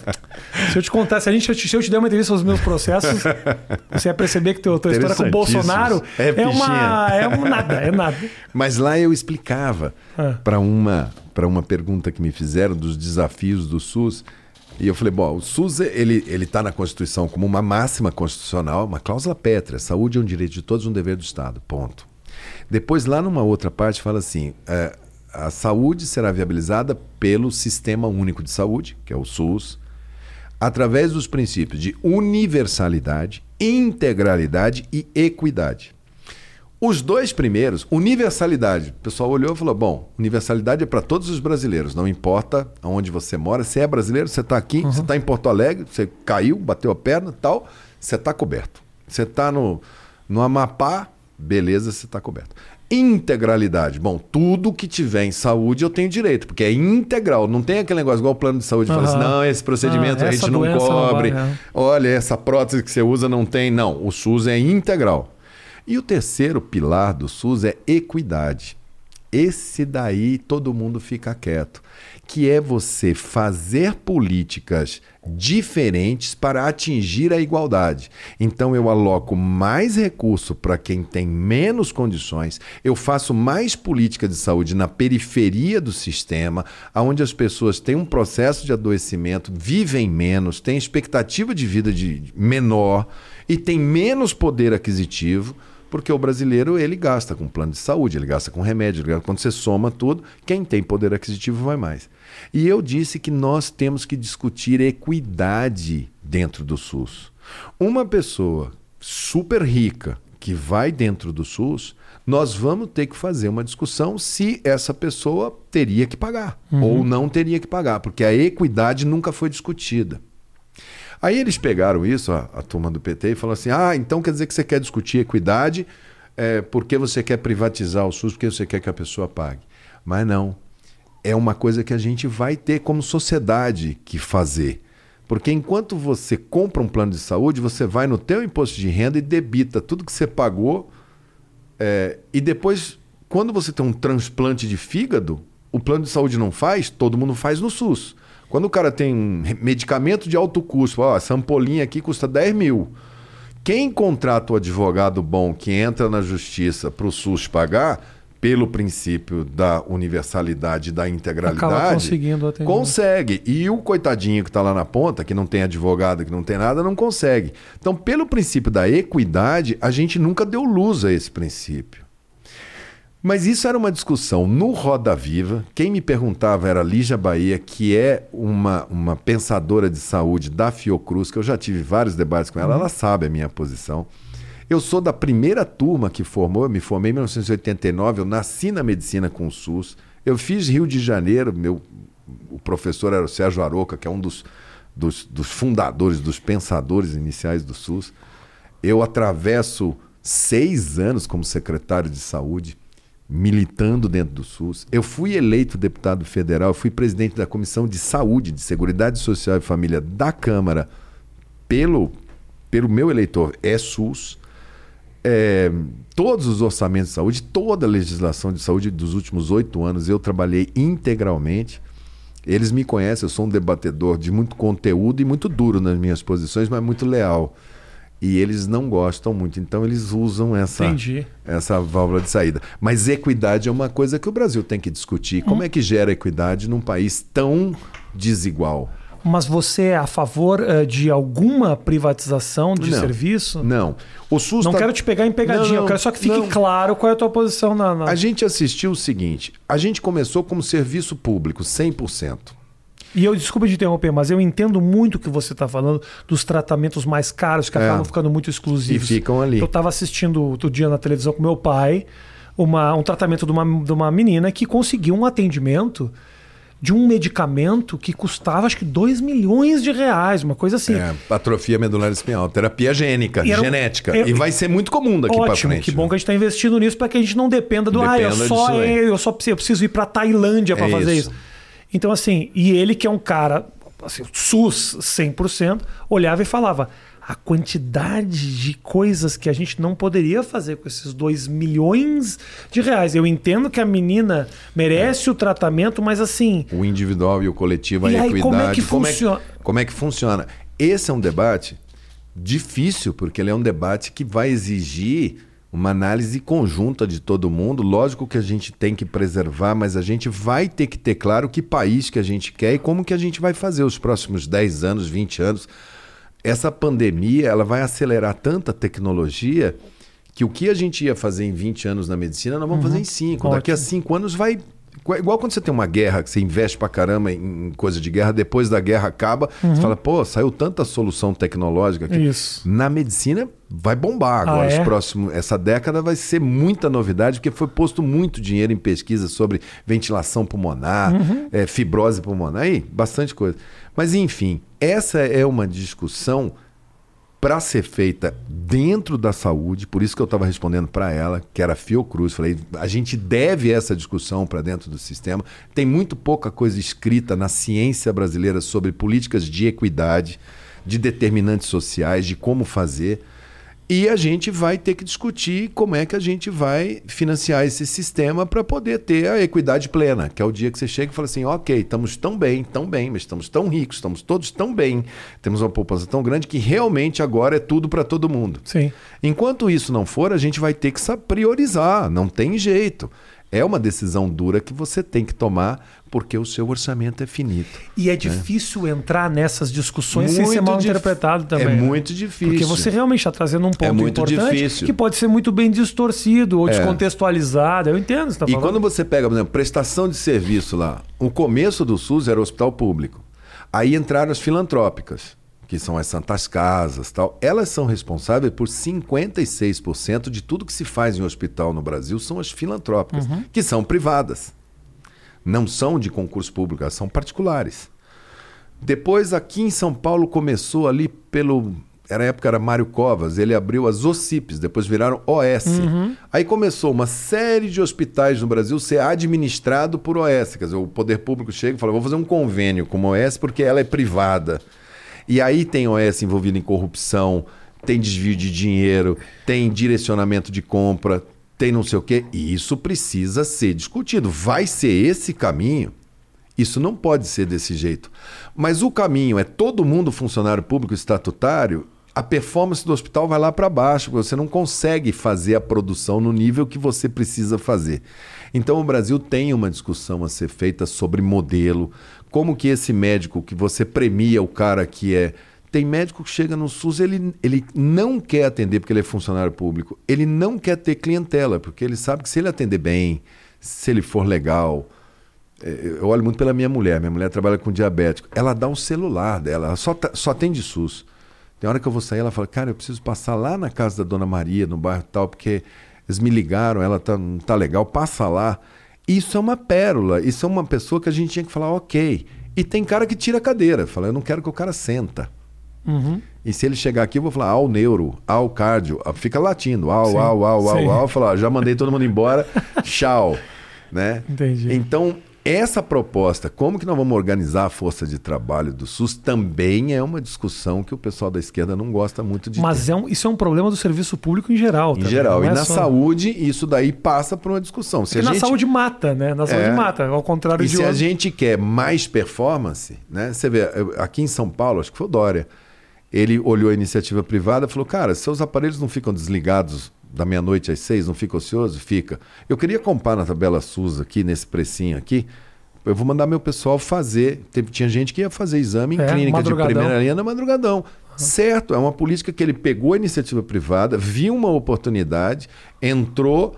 Speaker 1: se eu te contasse, a gente, se eu te der uma entrevista sobre os meus processos, você ia perceber que teu, tua história com o Bolsonaro é, é uma. É um nada, é nada.
Speaker 2: Mas lá eu explicava ah. para uma, uma pergunta que me fizeram dos desafios do SUS. E eu falei, bom, o SUS ele ele está na Constituição como uma máxima constitucional, uma cláusula pétrea. Saúde é um direito de todos, um dever do Estado. Ponto. Depois lá numa outra parte fala assim, é, a saúde será viabilizada pelo Sistema Único de Saúde, que é o SUS, através dos princípios de universalidade, integralidade e equidade. Os dois primeiros, universalidade. O pessoal olhou e falou: bom, universalidade é para todos os brasileiros, não importa aonde você mora. Se é brasileiro, você está aqui, uhum. você está em Porto Alegre, você caiu, bateu a perna tal, você está coberto. Você está no, no Amapá, beleza, você está coberto. Integralidade. Bom, tudo que tiver em saúde eu tenho direito, porque é integral. Não tem aquele negócio igual o plano de saúde uhum. fala assim: não, esse procedimento ah, a gente não cobre. Não vai, é. Olha, essa prótese que você usa não tem. Não, o SUS é integral. E o terceiro pilar do SUS é equidade. Esse daí todo mundo fica quieto, que é você fazer políticas diferentes para atingir a igualdade. Então eu aloco mais recurso para quem tem menos condições, eu faço mais política de saúde na periferia do sistema, onde as pessoas têm um processo de adoecimento, vivem menos, têm expectativa de vida de menor e têm menos poder aquisitivo porque o brasileiro ele gasta com plano de saúde, ele gasta com remédio, gasta, quando você soma tudo, quem tem poder aquisitivo vai mais. E eu disse que nós temos que discutir equidade dentro do SUS. Uma pessoa super rica que vai dentro do SUS, nós vamos ter que fazer uma discussão se essa pessoa teria que pagar uhum. ou não teria que pagar, porque a equidade nunca foi discutida. Aí eles pegaram isso, a, a turma do PT, e falaram assim: ah, então quer dizer que você quer discutir equidade é, porque você quer privatizar o SUS, porque você quer que a pessoa pague. Mas não. É uma coisa que a gente vai ter como sociedade que fazer. Porque enquanto você compra um plano de saúde, você vai no teu imposto de renda e debita tudo que você pagou. É, e depois, quando você tem um transplante de fígado, o plano de saúde não faz, todo mundo faz no SUS. Quando o cara tem um medicamento de alto custo, ó, essa ampolinha aqui custa 10 mil. Quem contrata o advogado bom que entra na justiça para o SUS pagar, pelo princípio da universalidade e da integralidade,
Speaker 1: conseguindo
Speaker 2: consegue. E o coitadinho que está lá na ponta, que não tem advogado, que não tem nada, não consegue. Então, pelo princípio da equidade, a gente nunca deu luz a esse princípio. Mas isso era uma discussão no Roda Viva. Quem me perguntava era Lígia Bahia, que é uma, uma pensadora de saúde da Fiocruz, que eu já tive vários debates com ela, ela sabe a minha posição. Eu sou da primeira turma que formou, eu me formei em 1989, eu nasci na medicina com o SUS. Eu fiz Rio de Janeiro, meu, o professor era o Sérgio Aroca, que é um dos, dos, dos fundadores, dos pensadores iniciais do SUS. Eu atravesso seis anos como secretário de saúde militando dentro do SUS. Eu fui eleito deputado federal, fui presidente da Comissão de Saúde, de Seguridade Social e Família da Câmara pelo, pelo meu eleitor, é SUS. É, todos os orçamentos de saúde, toda a legislação de saúde dos últimos oito anos eu trabalhei integralmente. Eles me conhecem, eu sou um debatedor de muito conteúdo e muito duro nas minhas posições, mas muito leal e eles não gostam muito. Então eles usam essa, essa válvula de saída. Mas equidade é uma coisa que o Brasil tem que discutir. Como hum. é que gera equidade num país tão desigual?
Speaker 1: Mas você é a favor uh, de alguma privatização de
Speaker 2: não,
Speaker 1: serviço?
Speaker 2: Não. O SUS
Speaker 1: não tá... quero te pegar em pegadinha, não, não, eu quero só que fique claro qual é a tua posição na, na.
Speaker 2: A gente assistiu o seguinte: a gente começou como serviço público, 100%.
Speaker 1: E eu, desculpa de interromper, mas eu entendo muito o que você está falando dos tratamentos mais caros que é. acabam ficando muito exclusivos.
Speaker 2: E ficam ali.
Speaker 1: Eu estava assistindo outro dia na televisão com meu pai uma, um tratamento de uma, de uma menina que conseguiu um atendimento de um medicamento que custava acho que 2 milhões de reais, uma coisa assim. É,
Speaker 2: atrofia medular espinhal, terapia gênica, e genética. É, e vai ser muito comum daqui para frente.
Speaker 1: Que bom que a gente está investindo nisso para que a gente não dependa do dependa ah, eu só, eu só preciso, eu preciso ir para Tailândia para é fazer isso. isso. Então, assim, e ele que é um cara, assim, SUS 100%, olhava e falava: a quantidade de coisas que a gente não poderia fazer com esses 2 milhões de reais. Eu entendo que a menina merece é. o tratamento, mas assim.
Speaker 2: O individual e o coletivo, a
Speaker 1: e
Speaker 2: equidade.
Speaker 1: Aí, como é que como funciona?
Speaker 2: É que, como é que funciona? Esse é um debate difícil, porque ele é um debate que vai exigir uma análise conjunta de todo mundo. Lógico que a gente tem que preservar, mas a gente vai ter que ter claro que país que a gente quer e como que a gente vai fazer os próximos 10 anos, 20 anos essa pandemia ela vai acelerar tanta tecnologia que o que a gente ia fazer em 20 anos na medicina, nós vamos uhum. fazer em 5. Daqui a 5 anos vai. Igual quando você tem uma guerra, que você investe pra caramba em coisa de guerra, depois da guerra acaba, uhum. você fala, pô, saiu tanta solução tecnológica aqui.
Speaker 1: Isso.
Speaker 2: Na medicina vai bombar agora. Ah, é? próximos, essa década vai ser muita novidade, porque foi posto muito dinheiro em pesquisa sobre ventilação pulmonar, uhum. é, fibrose pulmonar, aí, bastante coisa. Mas enfim, essa é uma discussão para ser feita dentro da saúde, por isso que eu estava respondendo para ela, que era Fiocruz, falei, a gente deve essa discussão para dentro do sistema. Tem muito pouca coisa escrita na ciência brasileira sobre políticas de equidade, de determinantes sociais, de como fazer. E a gente vai ter que discutir como é que a gente vai financiar esse sistema para poder ter a equidade plena, que é o dia que você chega e fala assim: ok, estamos tão bem, tão bem, mas estamos tão ricos, estamos todos tão bem, temos uma poupança tão grande que realmente agora é tudo para todo mundo.
Speaker 1: Sim.
Speaker 2: Enquanto isso não for, a gente vai ter que priorizar, não tem jeito. É uma decisão dura que você tem que tomar porque o seu orçamento é finito.
Speaker 1: E é né? difícil entrar nessas discussões muito sem ser mal interpretado também. É
Speaker 2: né? muito difícil.
Speaker 1: Porque você realmente está trazendo um ponto é importante difícil. que pode ser muito bem distorcido ou é. descontextualizado. Eu entendo você tá
Speaker 2: E quando você pega, por exemplo, prestação de serviço lá, o começo do SUS era hospital público. Aí entraram as filantrópicas, que são as santas casas, tal. Elas são responsáveis por 56% de tudo que se faz em hospital no Brasil são as filantrópicas, uhum. que são privadas não são de concurso público, elas são particulares. Depois, aqui em São Paulo, começou ali pelo. Era época era Mário Covas, ele abriu as OCIPs, depois viraram OS. Uhum. Aí começou uma série de hospitais no Brasil ser administrado por OS. Quer dizer, o poder público chega e fala: vou fazer um convênio com a OS porque ela é privada. E aí tem OS envolvido em corrupção, tem desvio de dinheiro, tem direcionamento de compra, tem não sei o quê. E isso precisa ser discutido. Vai ser esse caminho? Isso não pode ser desse jeito. Mas o caminho é todo mundo funcionário público estatutário, a performance do hospital vai lá para baixo, porque você não consegue fazer a produção no nível que você precisa fazer. Então o Brasil tem uma discussão a ser feita sobre modelo, como que esse médico que você premia o cara que é tem médico que chega no SUS, ele, ele não quer atender porque ele é funcionário público. Ele não quer ter clientela, porque ele sabe que se ele atender bem, se ele for legal. É, eu olho muito pela minha mulher. Minha mulher trabalha com diabético. Ela dá o celular dela, ela só, tá, só atende SUS. Tem hora que eu vou sair, ela fala, cara, eu preciso passar lá na casa da Dona Maria, no bairro tal, porque eles me ligaram, ela tá, não tá legal, passa lá. Isso é uma pérola, isso é uma pessoa que a gente tinha que falar, ok. E tem cara que tira a cadeira, fala, eu não quero que o cara senta. Uhum. E se ele chegar aqui, eu vou falar ao neuro, ao cardio, fica latindo, ao, sim, ao, ao, ao, ao, falar, já mandei todo mundo embora, tchau. Né?
Speaker 1: Entendi.
Speaker 2: Então, essa proposta, como que nós vamos organizar a força de trabalho do SUS, também é uma discussão que o pessoal da esquerda não gosta muito de
Speaker 1: Mas. É um, isso é um problema do serviço público em geral.
Speaker 2: Em também, geral. E é na só... saúde, isso daí passa por uma discussão.
Speaker 1: Se Porque na saúde mata, né? Na saúde é... mata, ao contrário
Speaker 2: e
Speaker 1: de
Speaker 2: se outro... a gente quer mais performance, né? Você vê, aqui em São Paulo, acho que foi o Dória, ele olhou a iniciativa privada e falou: Cara, seus aparelhos não ficam desligados da meia-noite às seis, não fica ocioso? Fica. Eu queria comprar na tabela SUS aqui, nesse precinho aqui. Eu vou mandar meu pessoal fazer. Tinha gente que ia fazer exame em é, clínica de primeira linha na madrugadão. Uhum. Certo, é uma política que ele pegou a iniciativa privada, viu uma oportunidade, entrou.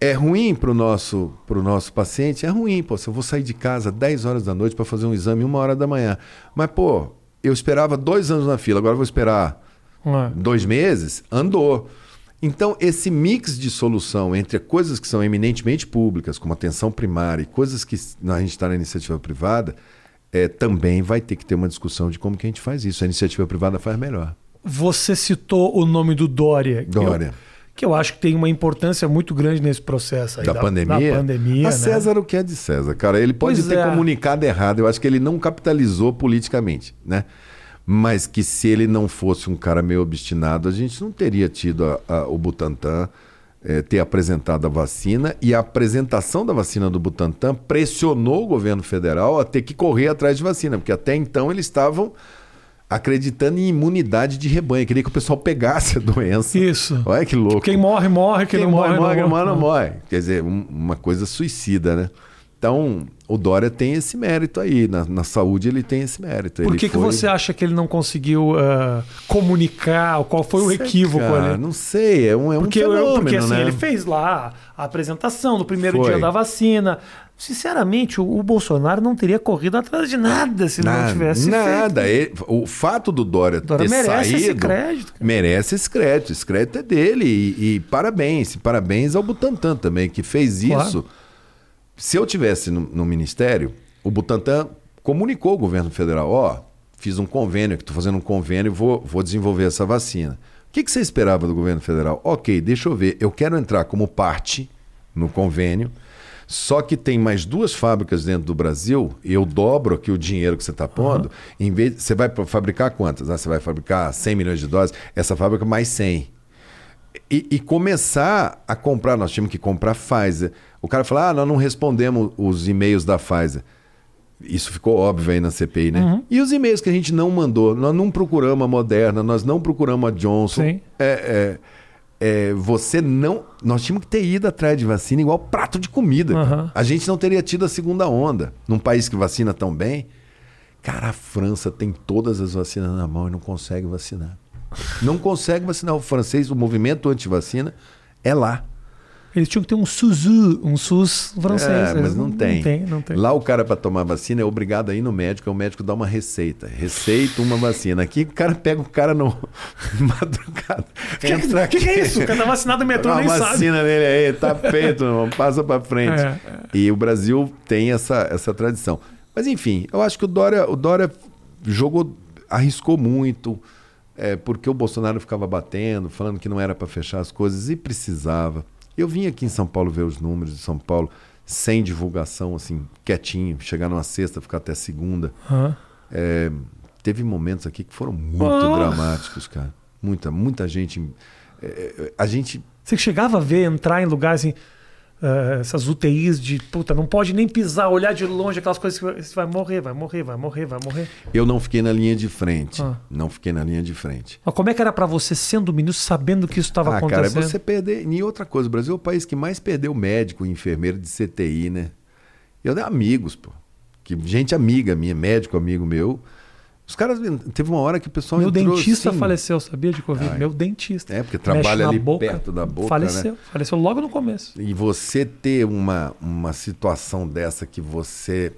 Speaker 2: É ruim para o nosso, pro nosso paciente? É ruim, pô. Se eu vou sair de casa 10 horas da noite para fazer um exame uma hora da manhã. Mas, pô, eu esperava dois anos na fila, agora vou esperar é. dois meses, andou. Então, esse mix de solução entre coisas que são eminentemente públicas, como atenção primária, e coisas que a gente está na iniciativa privada, é, também vai ter que ter uma discussão de como que a gente faz isso. A iniciativa privada faz melhor.
Speaker 1: Você citou o nome do Dória.
Speaker 2: Dória.
Speaker 1: Eu, que eu acho que tem uma importância muito grande nesse processo aí,
Speaker 2: da, da, pandemia.
Speaker 1: Da pandemia
Speaker 2: a César né? o que é de César, cara. Ele pode pois ter é. comunicado errado. Eu acho que ele não capitalizou politicamente, né? Mas que se ele não fosse um cara meio obstinado, a gente não teria tido a, a, o Butantan é, ter apresentado a vacina e a apresentação da vacina do Butantan pressionou o governo federal a ter que correr atrás de vacina, porque até então eles estavam acreditando em imunidade de rebanho. Queria que o pessoal pegasse a doença.
Speaker 1: Isso.
Speaker 2: Olha que louco.
Speaker 1: Quem morre, morre. Quem, Quem não morre, morre,
Speaker 2: não morre. Não morre. Quer dizer, um, uma coisa suicida, né? Então, o Dória tem esse mérito aí. Na, na saúde, ele tem esse mérito.
Speaker 1: Por que, foi... que você acha que ele não conseguiu uh, comunicar? Qual foi o equívoco
Speaker 2: cara, ali? Não sei. É um, é
Speaker 1: porque,
Speaker 2: um fenômeno,
Speaker 1: Porque assim,
Speaker 2: né?
Speaker 1: ele fez lá a apresentação no primeiro foi. dia da vacina. Sinceramente, o, o, Bolsonaro não teria corrido atrás de nada se nada, não tivesse
Speaker 2: nada. Ele, o fato do Dória, Dória ter merece saído... Esse crédito, cara. merece esse crédito. Esse crédito é dele. E, e parabéns. Parabéns ao Butantan também, que fez claro. isso se eu tivesse no, no, ministério, o Butantan comunicou ao governo federal: ó, oh, fiz um convênio, que estou fazendo um convênio, vou, vou desenvolver essa vacina. O que, que você esperava do governo federal? Ok, deixa eu ver, eu quero entrar como parte no convênio, só que tem mais duas fábricas dentro do Brasil, eu dobro aqui o dinheiro que você está pondo, uhum. em vez você vai fabricar quantas? Ah, você vai fabricar 100 milhões de doses, essa fábrica mais 100. E, e, começar a comprar, nós tínhamos que comprar Pfizer. O cara fala, ah, nós não respondemos os e-mails da Pfizer. Isso ficou óbvio aí na CPI, né? Uhum. E os e-mails que a gente não mandou? Nós não procuramos a Moderna, nós não procuramos a Johnson. Sim. É, é, é, você não. Nós tínhamos que ter ido atrás de vacina igual prato de comida. Uhum. A gente não teria tido a segunda onda. Num país que vacina tão bem. Cara, a França tem todas as vacinas na mão e não consegue vacinar. Não consegue vacinar o francês, o movimento anti-vacina é lá.
Speaker 1: Eles tinham que ter um SUSU, um SUS francês. É,
Speaker 2: mas não,
Speaker 1: não,
Speaker 2: tem.
Speaker 1: não, tem. não tem.
Speaker 2: Lá o cara para tomar vacina é obrigado a ir no médico, é o médico dá uma receita. Receita uma vacina. Aqui o cara pega o cara no madrugada.
Speaker 1: O que, que, é isso? O cara tá vacinado no metrô nem
Speaker 2: sabe. vacina nele aí, tá feito, irmão, passa para frente. É, é. E o Brasil tem essa, essa tradição. Mas enfim, eu acho que o Dória, o Dória jogou, arriscou muito é, porque o Bolsonaro ficava batendo, falando que não era para fechar as coisas e precisava. Eu vim aqui em São Paulo ver os números de São Paulo sem divulgação, assim, quietinho, chegar numa sexta, ficar até segunda. Uhum. É, teve momentos aqui que foram muito oh. dramáticos, cara. Muita, muita gente. É, é a gente.
Speaker 1: Você chegava a ver entrar em lugares assim uh, essas UTIs de puta, não pode nem pisar, olhar de longe, aquelas coisas que você vai morrer, vai morrer, vai morrer, vai morrer.
Speaker 2: Eu não fiquei na linha de frente. Ah. Não fiquei na linha de frente.
Speaker 1: Mas como é que era para você, sendo ministro, sabendo que isso estava ah, acontecendo?
Speaker 2: Cara, você perder. E outra coisa, o Brasil é o país que mais perdeu médico e enfermeiro de CTI, né? Eu tenho amigos, pô. Que, gente amiga minha, médico amigo meu os caras. Teve uma hora que o pessoal.
Speaker 1: Meu
Speaker 2: entrou,
Speaker 1: dentista
Speaker 2: assim,
Speaker 1: faleceu, sabia de Covid? Ai. Meu dentista.
Speaker 2: É, porque trabalha ali boca, perto da boca.
Speaker 1: Faleceu.
Speaker 2: Né?
Speaker 1: Faleceu logo no começo.
Speaker 2: E você ter uma, uma situação dessa que você.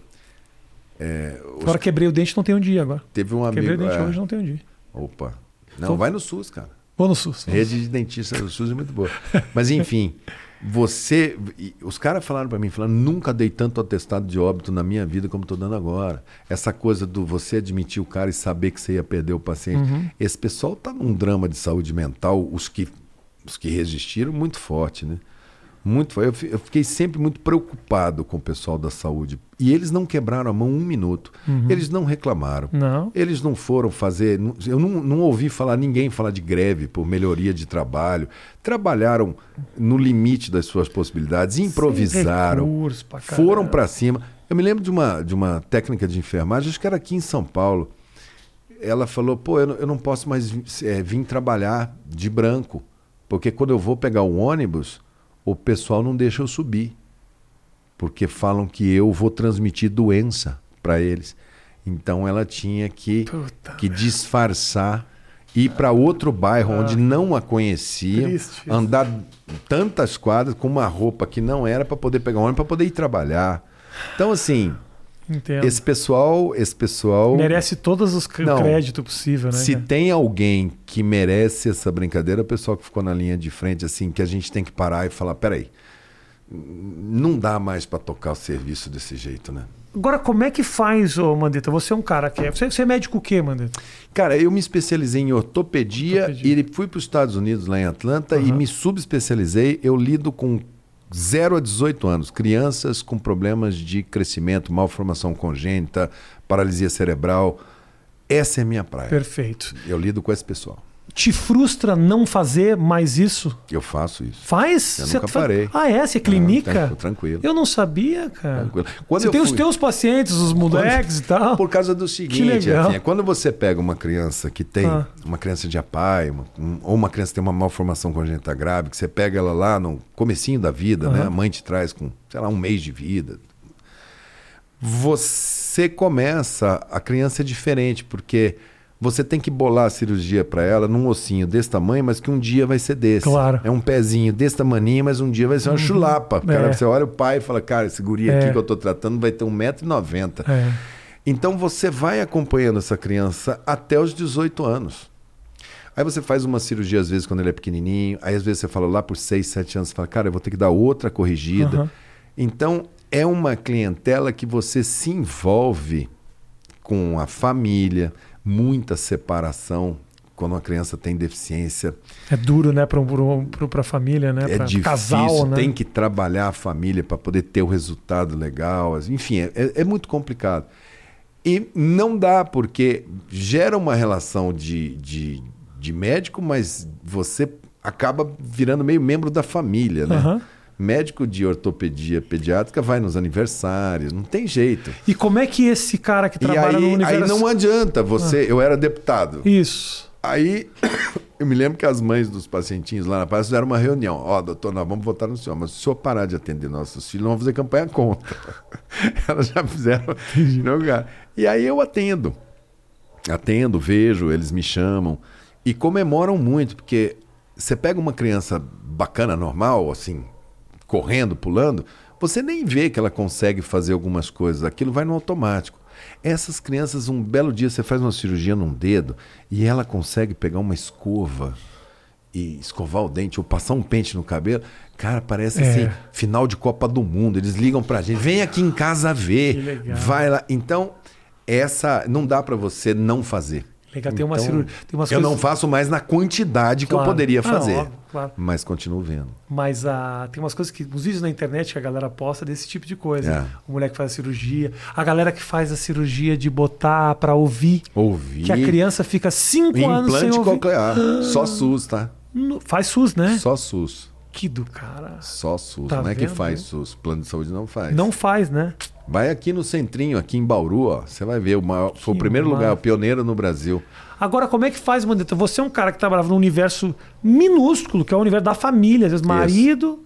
Speaker 1: É, os... Agora quebrei o dente, não tem um dia agora.
Speaker 2: Teve um amigo.
Speaker 1: Quebrei o dente é... hoje, não tem um dia.
Speaker 2: Opa. Não, Tô... vai no SUS, cara.
Speaker 1: No SUS.
Speaker 2: Rede de dentista do SUS é muito boa. Mas enfim. Você. Os caras falaram para mim, falaram, nunca dei tanto atestado de óbito na minha vida como estou dando agora. Essa coisa do você admitir o cara e saber que você ia perder o paciente. Uhum. Esse pessoal tá num drama de saúde mental, os que, os que resistiram, muito forte, né? Muito, eu fiquei sempre muito preocupado com o pessoal da saúde. E eles não quebraram a mão um minuto. Uhum. Eles não reclamaram.
Speaker 1: Não.
Speaker 2: Eles não foram fazer. Eu não, não ouvi falar ninguém falar de greve por melhoria de trabalho. Trabalharam no limite das suas possibilidades, improvisaram, pra foram para cima. Eu me lembro de uma, de uma técnica de enfermagem, acho que era aqui em São Paulo. Ela falou: pô, eu não, eu não posso mais é, vir trabalhar de branco, porque quando eu vou pegar o ônibus o pessoal não deixa eu subir, porque falam que eu vou transmitir doença para eles. Então ela tinha que, que disfarçar, ir para outro bairro ah, onde não a conhecia, andar tantas quadras com uma roupa que não era para poder pegar um ônibus, para poder ir trabalhar. Então, assim,
Speaker 1: Entendo.
Speaker 2: Esse pessoal, esse pessoal
Speaker 1: Merece todos os c-
Speaker 2: Não.
Speaker 1: crédito possível, né?
Speaker 2: Se tem alguém que merece essa brincadeira, o pessoal que ficou na linha de frente, assim, que a gente tem que parar e falar, peraí, não dá mais para tocar o serviço desse jeito, né?
Speaker 1: Agora, como é que faz, ô Mandetta? Você é um cara que é. Você, você é médico o quê, Mandetta?
Speaker 2: Cara, eu me especializei em ortopedia,
Speaker 1: Ortopedia.
Speaker 2: e fui para os Estados Unidos, lá em Atlanta, e
Speaker 1: Aham.
Speaker 2: me subespecializei. Eu lido com 0 a 18 anos, crianças com problemas de crescimento, malformação congênita, paralisia cerebral. Essa é a minha praia.
Speaker 1: Perfeito.
Speaker 2: Eu lido com esse pessoal.
Speaker 1: Te frustra não fazer mais isso?
Speaker 2: Eu faço isso.
Speaker 1: Faz?
Speaker 2: Eu
Speaker 1: Você
Speaker 2: nunca
Speaker 1: fa-
Speaker 2: parei.
Speaker 1: Ah, é? Você
Speaker 2: Ah,
Speaker 1: clinica?
Speaker 2: tranquilo, tranquilo.
Speaker 1: Eu não sabia, cara.
Speaker 2: Tranquilo. Quando
Speaker 1: Você
Speaker 2: eu
Speaker 1: tem os
Speaker 2: fui-
Speaker 1: teus pacientes, os moleques e tal.
Speaker 2: Por causa do seguinte. Rafinha, quando você pega uma criança que tem
Speaker 1: Ah.
Speaker 2: uma criança de apai, uma- um- ou uma criança que tem uma malformação congênita grave, que você pega ela lá no comecinho da vida, né?
Speaker 1: Aham.
Speaker 2: A mãe te traz com, sei lá, um mês de vida. Você começa, a criança é diferente, porque você tem que bolar a cirurgia para ela num ossinho desse tamanho, mas que um dia vai ser desse.
Speaker 1: Claro.
Speaker 2: É um pezinho desse tamaninho, mas um dia vai ser uma chulapa. O Cara,
Speaker 1: É.
Speaker 2: Você olha o pai e fala, cara, esse guri
Speaker 1: É.
Speaker 2: aqui que eu tô tratando vai ter 1,90m.
Speaker 1: É.
Speaker 2: Então você vai acompanhando essa criança até os 18 anos. Aí você faz uma cirurgia, às vezes, quando ele é pequenininho. Aí, às vezes, você fala lá por 6, 7 anos, você fala, cara, eu vou ter que dar outra corrigida.
Speaker 1: Aham.
Speaker 2: Então, é uma clientela que você se envolve com a família, muita separação quando uma criança tem deficiência.
Speaker 1: É duro, né, para um, a família, né?
Speaker 2: É
Speaker 1: pra
Speaker 2: difícil,
Speaker 1: casal, né?
Speaker 2: tem que trabalhar a família para poder ter o resultado legal. Enfim, é, é- é muito complicado. E não dá, porque gera uma relação de, de, de médico, mas você acaba virando meio membro da família, né?
Speaker 1: Aham.
Speaker 2: Médico de ortopedia pediátrica vai nos aniversários, não tem jeito.
Speaker 1: E como é que esse cara que trabalha
Speaker 2: aí,
Speaker 1: no universo...
Speaker 2: aí não adianta você. Eu era deputado.
Speaker 1: Isso.
Speaker 2: Aí eu me lembro que as mães dos pacientinhos lá na paz fizeram uma reunião. Ó, doutor, nós vamos votar no senhor, mas se o senhor parar de atender nossos filhos, nós vamos fazer campanha contra. Elas já fizeram. Não, cara. E aí eu atendo. Atendo, vejo, eles me chamam. E comemoram muito, porque você pega uma criança bacana, normal, assim, correndo, pulando, você nem vê que ela consegue fazer algumas coisas. Aquilo vai no automático. Essas crianças, um belo dia, você faz uma cirurgia num dedo e ela consegue pegar uma escova e escovar o dente ou passar um pente no cabelo. Cara, parece
Speaker 1: É.
Speaker 2: assim, final de Copa do Mundo. Eles ligam pra gente, vem aqui em casa ver. Vai lá. Então, essa não dá pra você não fazer.
Speaker 1: Legal, tem uma
Speaker 2: Então,
Speaker 1: cirurgia. Tem umas
Speaker 2: eu
Speaker 1: coisas...
Speaker 2: não faço mais na quantidade que eu
Speaker 1: Claro.
Speaker 2: poderia
Speaker 1: Ah, não,
Speaker 2: fazer.
Speaker 1: claro.
Speaker 2: Mas continuo vendo.
Speaker 1: Mas ah, tem umas coisas que. Os vídeos na internet que a galera posta desse tipo de coisa.
Speaker 2: É.
Speaker 1: O moleque faz a cirurgia. A galera que faz a cirurgia de botar pra ouvir.
Speaker 2: Ouvir.
Speaker 1: Que a criança fica cinco anos sem
Speaker 2: Implante
Speaker 1: ouvir.
Speaker 2: coclear. Só SUS, tá?
Speaker 1: No- Faz SUS, né?
Speaker 2: Só SUS.
Speaker 1: Que do cara.
Speaker 2: Só SUS.
Speaker 1: Tá
Speaker 2: não é que
Speaker 1: vendo,
Speaker 2: faz? SUS. Plano de saúde não faz.
Speaker 1: Não faz, né?
Speaker 2: Vai aqui no centrinho, aqui em Bauru, ó. Você vai ver. O maior, foi o primeiro lugar, o pioneiro no Brasil.
Speaker 1: Agora, como é que faz, Mandetta? Você é um cara que trabalhava num universo minúsculo, que é o universo da família. Às vezes, marido,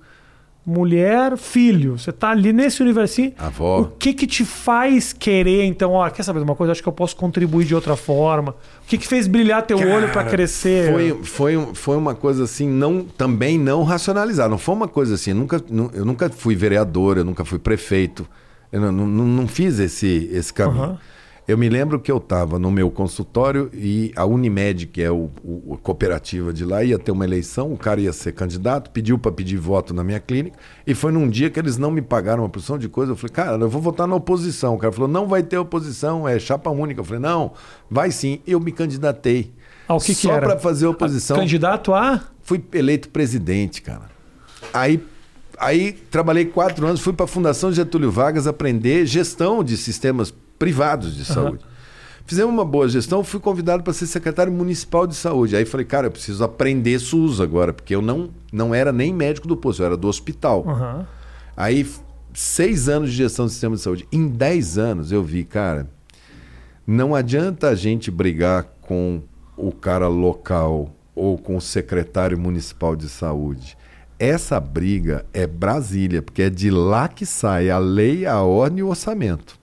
Speaker 1: mulher, filho. Você tá ali nesse universinho.
Speaker 2: Avó.
Speaker 1: O que que te faz querer, então, ó, quer saber de uma coisa? Acho que eu posso contribuir de outra forma. O que que fez brilhar teu olho para
Speaker 2: Cara,
Speaker 1: crescer?
Speaker 2: Foi, foi, foi uma coisa assim, não, também não racionalizada. Não foi uma coisa assim. Eu nunca, nu- eu nunca fui vereador, eu nunca fui prefeito. Eu não, não, não fiz esse, esse caminho.
Speaker 1: Aham.
Speaker 2: Eu me lembro que eu estava no meu consultório e a Unimed, que é o, o- a cooperativa de lá, ia ter uma eleição, o cara ia ser candidato, pediu para pedir voto na minha clínica, e foi num dia que eles não me pagaram uma porção de coisa. Eu falei, cara, eu vou votar na oposição. O cara falou, não vai ter oposição, é chapa única. Eu falei, não, vai sim. Eu me candidatei.
Speaker 1: Ah, o que
Speaker 2: Só para fazer oposição.
Speaker 1: Candidato a.
Speaker 2: Fui eleito presidente, cara. Aí, aí trabalhei quatro anos, fui para a Fundação Getúlio Vargas aprender gestão de sistemas privados de saúde. Fizemos uma boa gestão, fui convidado para ser secretário municipal de saúde. Aí falei, cara, eu preciso aprender SUS agora, porque eu não, não era nem médico do posto, eu era do hospital.
Speaker 1: Aham.
Speaker 2: Aí, seis anos de gestão do sistema de saúde. Em dez anos eu vi, cara, não adianta a gente brigar com o cara local ou com o secretário municipal de saúde. Essa briga é Brasília, porque é de lá que sai a lei, a ordem e o orçamento.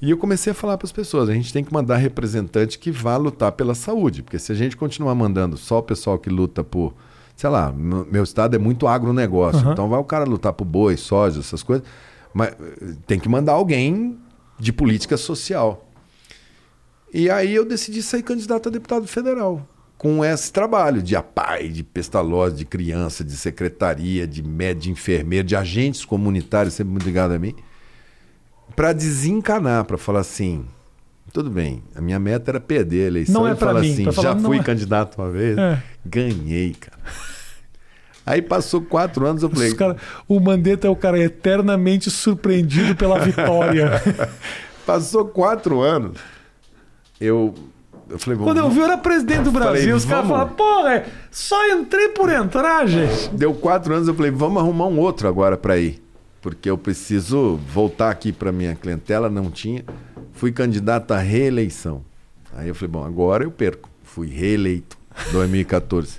Speaker 2: E eu comecei a falar para as pessoas: a gente tem que mandar representante que vá lutar pela saúde, porque se a gente continuar mandando só o pessoal que luta por, sei lá, meu estado é muito agronegócio,
Speaker 1: Aham.
Speaker 2: então vai o cara lutar por boi, soja, essas coisas, mas eh, tem que mandar alguém de política social. E aí eu decidi sair candidato a deputado federal com esse trabalho de APAI, de pestalose, de criança, de secretaria, de médico, de enfermeiro, de agentes comunitários, sempre muito ligado a mim, para desencanar, para falar assim, tudo bem, a minha meta era perder a eleição.
Speaker 1: Não é para mim.
Speaker 2: assim,
Speaker 1: falar,
Speaker 2: já fui
Speaker 1: é.
Speaker 2: candidato uma vez, é. ganhei, cara. Aí passou quatro anos, eu falei.
Speaker 1: Cara, o Mandetta é o cara eternamente surpreendido pela vitória.
Speaker 2: passou quatro anos. Eu eu falei,
Speaker 1: Quando eu vi, eu era presidente do Brasil. Falei, os caras falaram, porra, só entrei por entrar, gente.
Speaker 2: Deu quatro anos, eu falei, vamos arrumar um outro agora para ir. Porque eu preciso voltar aqui para minha clientela, não tinha. Fui candidato à reeleição. Aí eu falei, bom, agora eu perco. Fui reeleito, 2014.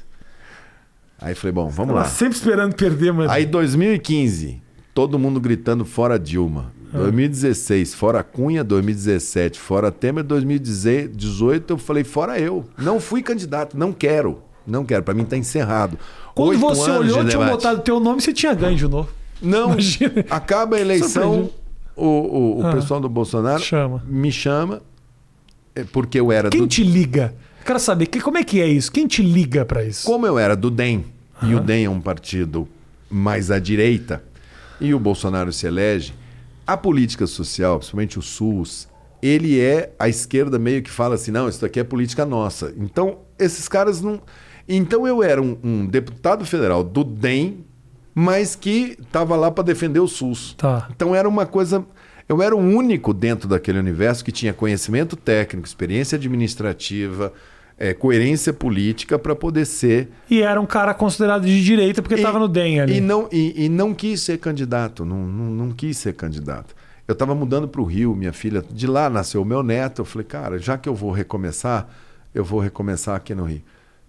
Speaker 2: Aí falei, bom, vamos lá.
Speaker 1: Sempre esperando perder, mas.
Speaker 2: Aí 2015, todo mundo gritando fora Dilma. 2016, fora Cunha, 2017, fora Temer, 2018, eu falei, fora eu. Não fui candidato, não quero. Não quero, para mim tá encerrado.
Speaker 1: Quando Oito você olhou, tinha botado teu nome, você tinha ganho de novo.
Speaker 2: Não, Imagina. acaba a eleição, o, o, o ah, pessoal do Bolsonaro
Speaker 1: chama.
Speaker 2: me chama, é, porque eu era
Speaker 1: Quem
Speaker 2: do...
Speaker 1: te liga? Quero saber, como é que é isso? Quem te liga para isso?
Speaker 2: Como eu era do DEM, e o DEM é um partido mais à direita, e o Bolsonaro se elege, a política social, principalmente o SUS, ele é a esquerda meio que fala assim, não, isso aqui é política nossa. Então, esses caras não. Então eu era um, um deputado federal do DEM, mas que estava lá para defender o SUS.
Speaker 1: Tá.
Speaker 2: Então era uma coisa. Eu era o único dentro daquele universo que tinha conhecimento técnico, experiência administrativa, é, coerência política para poder ser.
Speaker 1: E era um cara considerado de direita porque estava no DEM ali.
Speaker 2: E não, e, e, não quis ser candidato, não, não, não quis ser candidato. Eu estava mudando para o Rio, minha filha, de lá nasceu o meu neto. Eu falei, cara, já que eu vou recomeçar, eu vou recomeçar aqui no Rio.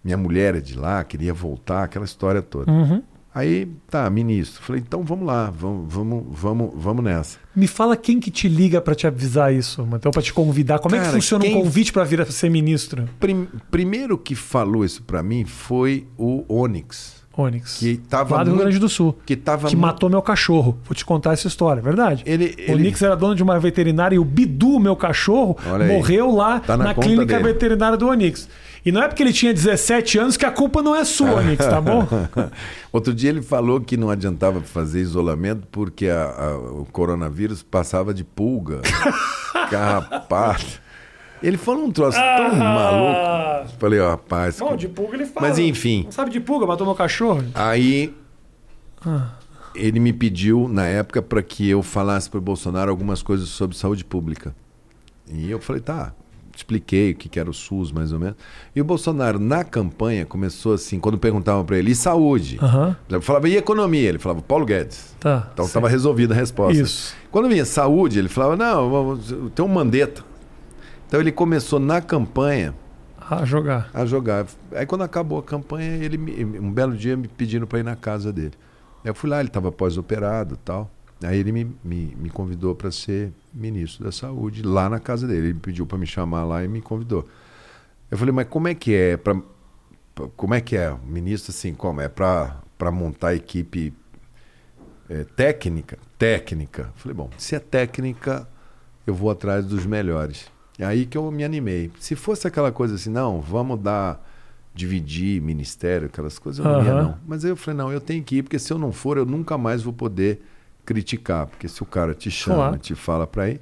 Speaker 2: Minha mulher é de lá, queria voltar, aquela história toda.
Speaker 1: Uhum.
Speaker 2: Aí, tá, ministro. Falei, então vamos lá, vamos, vamos, vamos, vamos nessa.
Speaker 1: Me fala quem que te liga para te avisar isso, então para te convidar. Como Cara, é que funciona quem... um convite para vir a ser ministro?
Speaker 2: Prim... Primeiro que falou isso para mim foi o Onyx.
Speaker 1: Onyx.
Speaker 2: Que tava
Speaker 1: lá do Rio Grande do Sul.
Speaker 2: Que, tava
Speaker 1: que matou meu cachorro. Vou te contar essa história, é verdade?
Speaker 2: Ele,
Speaker 1: o
Speaker 2: ele...
Speaker 1: Onyx era dono de uma veterinária e o Bidu, meu cachorro, morreu lá
Speaker 2: tá na,
Speaker 1: na clínica dele. veterinária do Onyx. E não é porque ele tinha 17 anos que a culpa não é sua, Nix, tá bom?
Speaker 2: Outro dia ele falou que não adiantava fazer isolamento porque a, a, o coronavírus passava de pulga, carrapato. Ele falou um troço tão ah, maluco. Falei, ó, rapaz.
Speaker 1: Não, de pulga ele fala.
Speaker 2: Mas enfim.
Speaker 1: Não sabe de pulga, matou meu cachorro.
Speaker 2: Aí. Ah. Ele me pediu, na época, para que eu falasse para o Bolsonaro algumas coisas sobre saúde pública. E eu falei, tá, expliquei o que era o SUS, mais ou menos. E o Bolsonaro, na campanha, começou assim, quando perguntavam para ele, e saúde?
Speaker 1: Uhum.
Speaker 2: Eu falava, e economia? Ele falava, Paulo Guedes.
Speaker 1: Tá,
Speaker 2: então estava resolvida a resposta.
Speaker 1: Isso.
Speaker 2: Quando vinha saúde, ele falava, não, tem um mandeta. Então ele começou na campanha...
Speaker 1: A jogar.
Speaker 2: A jogar. Aí quando acabou a campanha, ele me, um belo dia me pedindo para ir na casa dele. Eu fui lá, ele estava pós-operado tal. Aí ele me, me, me convidou para ser ministro da Saúde lá na casa dele. Ele pediu para me chamar lá e me convidou. Eu falei, mas como é que é? Pra, como é que é? O ministro, assim, como? É para montar equipe é, técnica? Técnica. Eu falei, bom, se é técnica, eu vou atrás dos melhores. É aí que eu me animei. Se fosse aquela coisa assim, não, vamos dar, dividir ministério, aquelas coisas, eu não uhum. ia, não. Mas aí eu falei, não, eu tenho que ir, porque se eu não for, eu nunca mais vou poder criticar, porque se o cara te chama, claro. te fala para ir,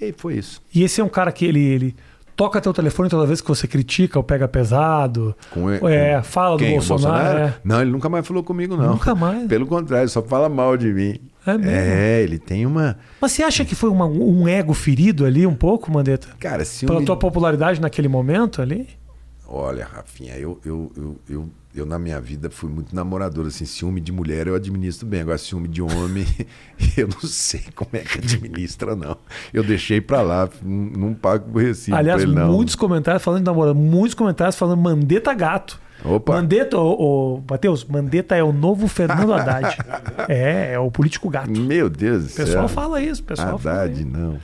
Speaker 2: e foi isso.
Speaker 1: E esse é um cara que ele, ele toca teu telefone toda vez que você critica ou pega pesado.
Speaker 2: Com ele,
Speaker 1: é, fala
Speaker 2: quem?
Speaker 1: do Bolsonaro. Bolsonaro? É.
Speaker 2: Não, ele nunca mais falou comigo, não.
Speaker 1: Nunca mais.
Speaker 2: Pelo contrário, só fala mal de mim.
Speaker 1: É, mesmo?
Speaker 2: é ele tem uma.
Speaker 1: Mas você acha que foi uma, um ego ferido ali um pouco, Mandetta?
Speaker 2: Cara, se
Speaker 1: Pela tua popularidade naquele momento ali?
Speaker 2: Olha, Rafinha, eu, eu, eu, eu eu na minha vida fui muito namorador, assim, ciúme de mulher eu administro bem, agora ciúme de homem eu não sei como é que administra não. Eu deixei para lá, não, pago recibo
Speaker 1: Aliás,
Speaker 2: ele,
Speaker 1: muitos comentários falando de namorado, muitos comentários falando mandeta gato.
Speaker 2: Opa.
Speaker 1: Mandetta, ô, ô, Matheus, Mandetta é o novo Fernando Haddad. é, é o político gato.
Speaker 2: Meu Deus do
Speaker 1: céu. O pessoal fala isso, pessoal
Speaker 2: Haddad, não.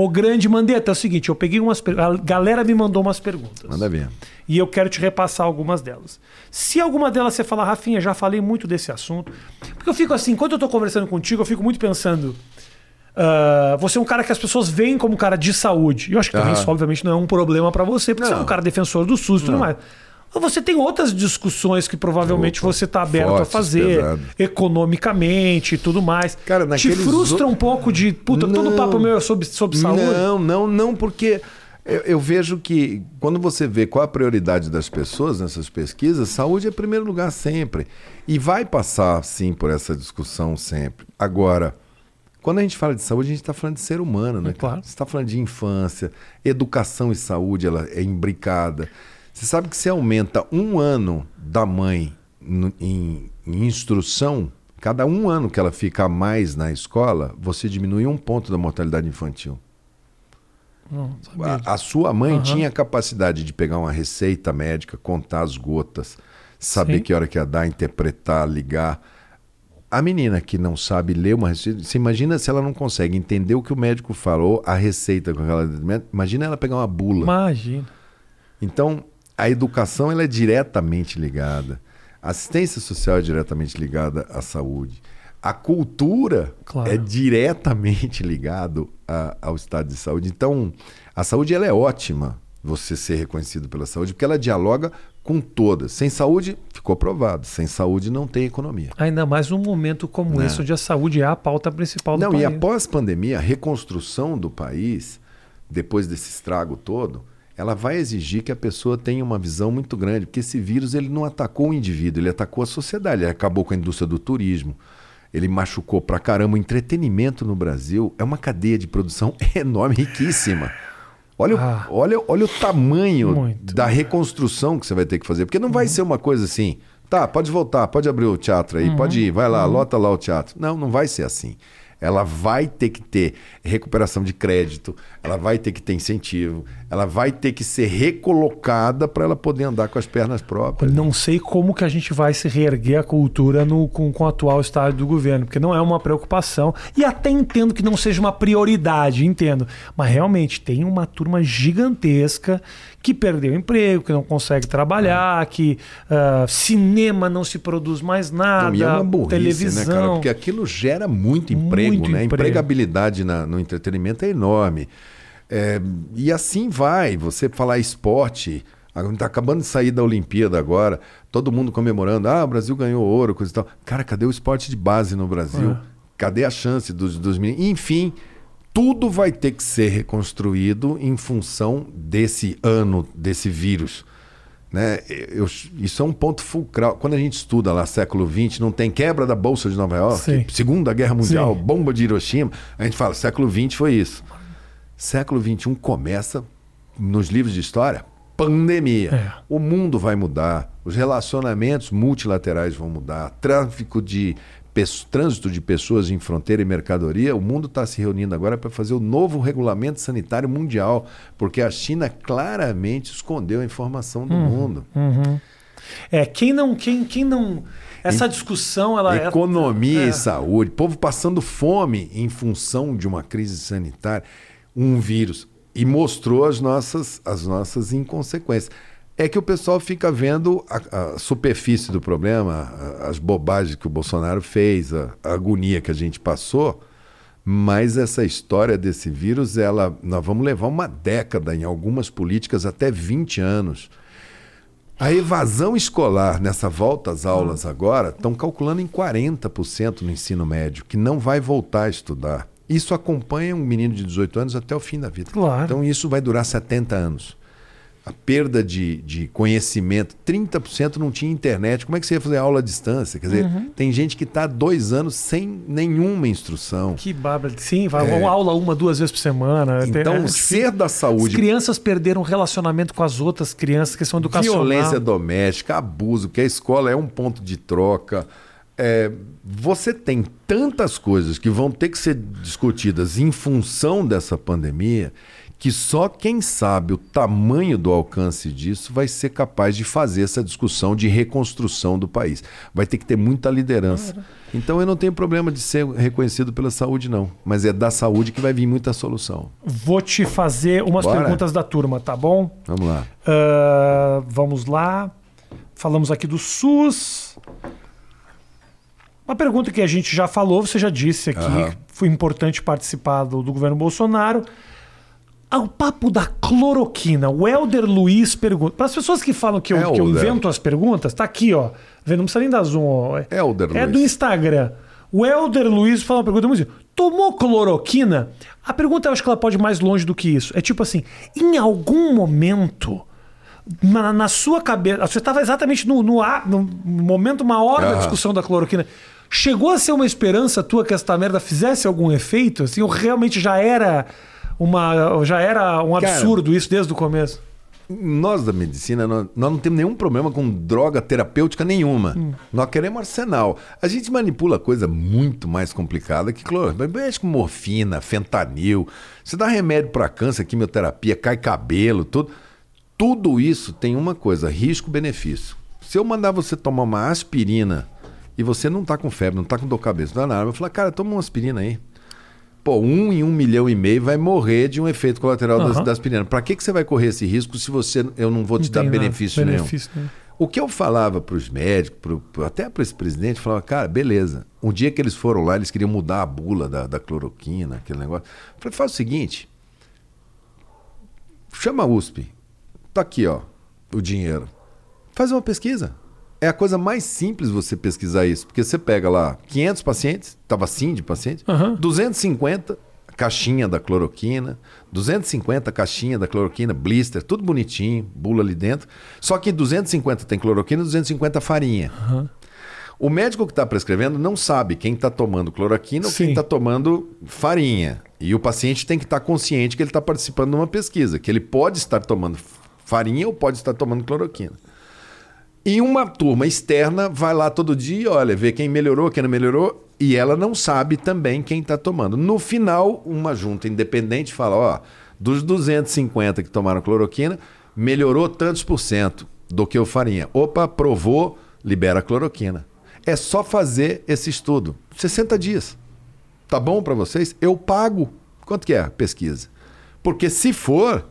Speaker 1: O grande Mandetta, é o seguinte, eu peguei umas a galera me mandou umas perguntas.
Speaker 2: Manda ver.
Speaker 1: E eu quero te repassar algumas delas. Se alguma delas você falar, Rafinha, já falei muito desse assunto. Porque eu fico assim, quando eu estou conversando contigo, eu fico muito pensando. Uh, você é um cara que as pessoas veem como um cara de saúde. E eu acho que também
Speaker 2: Aham.
Speaker 1: isso, obviamente, não é um problema para você, porque você é um
Speaker 2: Não.
Speaker 1: cara defensor do SUS e tudo
Speaker 2: Não.
Speaker 1: mais. Você tem outras discussões que provavelmente
Speaker 2: Opa,
Speaker 1: você está aberto a fazer,
Speaker 2: pesado.
Speaker 1: economicamente e tudo mais.
Speaker 2: Cara,
Speaker 1: Te frustra
Speaker 2: o-
Speaker 1: um pouco de, puta, todo
Speaker 2: Não.
Speaker 1: papo meu é sobre, sobre saúde?
Speaker 2: Não, não, não, porque eu, eu vejo que quando você vê qual a prioridade das pessoas nessas pesquisas, saúde é primeiro lugar sempre. E vai passar, sim, por essa discussão sempre. Agora, quando a gente fala de saúde, a gente está falando de ser humano, né?
Speaker 1: É claro.
Speaker 2: Você está falando de infância, educação e saúde, ela é imbricada. Você sabe que se aumenta um ano da mãe em, em instrução, cada um ano que ela fica a mais na escola, você diminui um ponto da mortalidade infantil. A, a sua mãe
Speaker 1: Aham.
Speaker 2: tinha a capacidade de pegar uma receita médica, contar as gotas, saber
Speaker 1: Sim.
Speaker 2: que hora que ia dar, interpretar, ligar. A menina que não sabe ler uma receita, você imagina se ela não consegue entender o que o médico falou, a receita com aquela. Imagina ela pegar uma bula.
Speaker 1: Imagina.
Speaker 2: Então, a educação ela é diretamente ligada. A assistência social é diretamente ligada à saúde. A cultura
Speaker 1: Claro.
Speaker 2: é diretamente ligado a- ao estado de saúde. Então, a saúde ela é ótima você ser reconhecido pela saúde, porque ela dialoga com todas. Sem saúde, ficou provado, sem saúde não tem economia.
Speaker 1: Ainda mais num momento como
Speaker 2: Né?
Speaker 1: esse, onde a saúde é a pauta principal do
Speaker 2: Não,
Speaker 1: país.
Speaker 2: e após pandemia, a reconstrução do país, depois desse estrago todo, ela vai exigir que a pessoa tenha uma visão muito grande, porque esse vírus ele não atacou o indivíduo, ele atacou a sociedade, ele acabou com a indústria do turismo, ele machucou pra caramba. O entretenimento no Brasil é uma cadeia de produção enorme, riquíssima. Olha, o-
Speaker 1: Ah.
Speaker 2: olha, olha o tamanho
Speaker 1: Muito.
Speaker 2: da reconstrução que você vai ter que fazer, porque não vai ser uma coisa assim, tá, pode voltar, pode abrir o teatro aí, pode ir, vai lá, lota lá o teatro. Não, não vai ser assim. Ela vai ter que ter recuperação de crédito, ela vai ter que ter incentivo, ela vai ter que ser recolocada para ela poder andar com as pernas próprias.
Speaker 1: não sei como que a gente vai se reerguer a cultura no, com, com o atual estado do governo, porque não é uma preocupação. E até entendo que não seja uma prioridade, entendo. Mas realmente tem uma turma gigantesca que perdeu emprego, que não consegue trabalhar, que ah, cinema não se produz mais nada,
Speaker 2: Não, e é uma burrice,
Speaker 1: televisão.
Speaker 2: né, cara? Porque aquilo gera muito emprego,
Speaker 1: Muito
Speaker 2: né?
Speaker 1: Emprego.
Speaker 2: empregabilidade na- no entretenimento é enorme. É, e assim vai. Você falar esporte, está acabando de sair da Olimpíada agora, todo mundo comemorando, ah, o Brasil ganhou ouro, coisa e tal. Cara, cadê o esporte de base no Brasil?
Speaker 1: É.
Speaker 2: Cadê a chance dos, dos meninos? Enfim, tudo vai ter que ser reconstruído em função desse ano, desse vírus. Né? Eu- isso é um ponto fulcral. Quando a gente estuda lá século XX, não tem quebra da Bolsa de Nova York,
Speaker 1: Sim.
Speaker 2: Segunda Guerra Mundial,
Speaker 1: Sim.
Speaker 2: bomba de Hiroshima. A gente fala, século XX foi isso. Século XXI começa, nos livros de história, pandemia.
Speaker 1: É.
Speaker 2: O mundo vai mudar, os relacionamentos multilaterais vão mudar, tráfico de trânsito de pessoas em fronteira e mercadoria, o mundo está se reunindo agora para fazer o novo regulamento sanitário mundial, porque a China claramente escondeu a informação do mundo.
Speaker 1: É, quem não. Quem, quem não. Essa discussão, ela é.
Speaker 2: Economia
Speaker 1: é.
Speaker 2: e saúde, povo passando fome em função de uma crise sanitária, um vírus. E mostrou as nossas, as nossas inconsequências. É que o pessoal fica vendo a, a superfície do problema, a- as bobagens que o Bolsonaro fez, a, a agonia que a gente passou. Mas essa história desse vírus, ela, nós vamos levar uma década em algumas políticas, até 20 anos. A evasão escolar nessa volta às aulas agora estão calculando em 40% no ensino médio, que não vai voltar a estudar. Isso acompanha um menino de 18 anos até o fim da vida.
Speaker 1: Claro.
Speaker 2: Então isso vai durar 70 anos. A perda de, de conhecimento, 30% não tinha internet. Como é que você ia fazer aula à distância? Quer dizer,
Speaker 1: Uhum.
Speaker 2: tem gente que está dois anos sem nenhuma instrução.
Speaker 1: Que bárbaro. Sim, vai uma aula uma, duas vezes por semana.
Speaker 2: É. Então,
Speaker 1: é
Speaker 2: ser da
Speaker 1: As
Speaker 2: saúde
Speaker 1: crianças perderam relacionamento com as outras crianças, questão educacional.
Speaker 2: Violência doméstica, abuso, porque a escola é um ponto de troca. É, você tem tantas coisas que vão ter que ser discutidas em função dessa pandemia que só quem sabe o tamanho do alcance disso vai ser capaz de fazer essa discussão de reconstrução do país. Vai ter que ter muita liderança. Então eu não tenho problema de ser reconhecido pela saúde, não. Mas é da saúde que vai vir muita solução.
Speaker 1: Vou te fazer umas
Speaker 2: Bora.
Speaker 1: perguntas da turma, tá bom?
Speaker 2: Vamos lá.
Speaker 1: Ah, vamos lá. Falamos aqui do SUS. Uma pergunta que a gente já falou, você já disse aqui,
Speaker 2: Aham.
Speaker 1: foi importante participar do, do governo Bolsonaro. Ah, O papo da cloroquina. O Helder Luiz pergunta. Para as pessoas que falam que eu, que eu invento as perguntas, tá aqui, ó. Não precisa nem dar zoom. Ó. É-
Speaker 2: Helder
Speaker 1: É
Speaker 2: Luiz.
Speaker 1: do Instagram. O Helder Luiz fala uma pergunta muito. Tomou cloroquina? A pergunta eu acho que ela pode ir mais longe do que isso. É tipo assim: em algum momento, na, na sua cabeça, você estava exatamente no, no, no momento maior da
Speaker 2: Aham.
Speaker 1: discussão da cloroquina. Chegou a ser uma esperança tua que esta merda fizesse algum efeito? Assim, ou realmente já era uma já era um
Speaker 2: Cara,
Speaker 1: absurdo isso desde o começo?
Speaker 2: Nós da medicina, nós, nós não temos nenhum problema com droga terapêutica nenhuma. Nós queremos arsenal. A gente manipula coisa muito mais complicada que cloro. Mexe com morfina, fentanil. Você dá remédio para câncer, quimioterapia, cai cabelo, tudo. Tudo isso tem uma coisa, risco-benefício. Se eu mandar você tomar uma aspirina e você não tá com febre, não tá com dor de cabeça, não dá nada, eu falar, cara, toma uma aspirina aí. Pô, um em um milhão e meio vai morrer de um efeito colateral das-
Speaker 1: Aham.
Speaker 2: da aspirina. Para que, que você vai correr esse risco se você eu não vou te
Speaker 1: Não
Speaker 2: dar
Speaker 1: nada,
Speaker 2: benefício, nenhum?
Speaker 1: benefício nenhum.
Speaker 2: O que eu falava para os médicos, pro- pro- até para esse presidente, falava, cara, beleza. Um dia que eles foram lá, eles queriam mudar a bula da, da cloroquina, aquele negócio. Eu falei, faz o seguinte, chama a USP. Tá aqui, ó, o dinheiro. Faz uma pesquisa. É a coisa mais simples você pesquisar isso, porque você pega lá 500 pacientes, estava assim de paciente,
Speaker 1: Aham.
Speaker 2: 250 caixinha da cloroquina, 250 caixinha da cloroquina, blister, tudo bonitinho, bula ali dentro. Só que 250 tem cloroquina, 250 farinha. O médico que está prescrevendo não sabe quem está tomando cloroquina ou
Speaker 1: Sim.
Speaker 2: quem está tomando farinha. E o paciente tem que estar consciente que ele está participando de uma pesquisa, que ele pode estar tomando farinha ou pode estar tomando cloroquina. E uma turma externa vai lá todo dia, olha, vê quem melhorou, quem não melhorou, e ela não sabe também quem está tomando. No final, uma junta independente fala, ó, dos 250 que tomaram cloroquina, melhorou tantos por cento do que o farinha. Opa, provou, libera a cloroquina. É só fazer esse estudo. 60 dias. Tá bom para vocês? Eu pago. Quanto que é a pesquisa? Porque se for,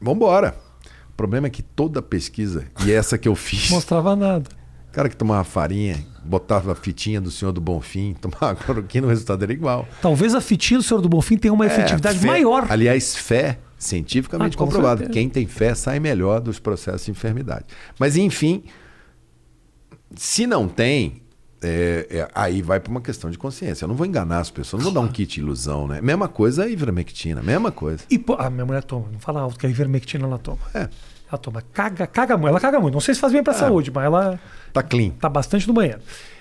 Speaker 2: Vambora. O problema é que toda pesquisa, e essa que eu fiz,
Speaker 1: Mostrava nada.
Speaker 2: o cara que tomava farinha, botava a fitinha do Senhor do Bonfim, tomava cloroquina, o resultado era igual.
Speaker 1: Talvez a fitinha do Senhor do Bonfim tenha uma efetividade
Speaker 2: É, fé-
Speaker 1: maior.
Speaker 2: Aliás, fé, cientificamente
Speaker 1: Ah, com
Speaker 2: comprovado.
Speaker 1: certeza.
Speaker 2: Quem tem fé sai melhor dos processos de enfermidade. Mas, enfim, se não tem, é, é, aí vai para uma questão de consciência. Eu não vou enganar as pessoas, não vou dar um kit ilusão, né? Mesma coisa a ivermectina, mesma coisa.
Speaker 1: E, pô, a minha mulher toma, não fala alto, que a ivermectina ela toma.
Speaker 2: É,
Speaker 1: Ela toma, caga, caga muito. Ela caga muito. Não sei se faz bem pra saúde, mas ela
Speaker 2: tá clean.
Speaker 1: tá bastante no banheiro.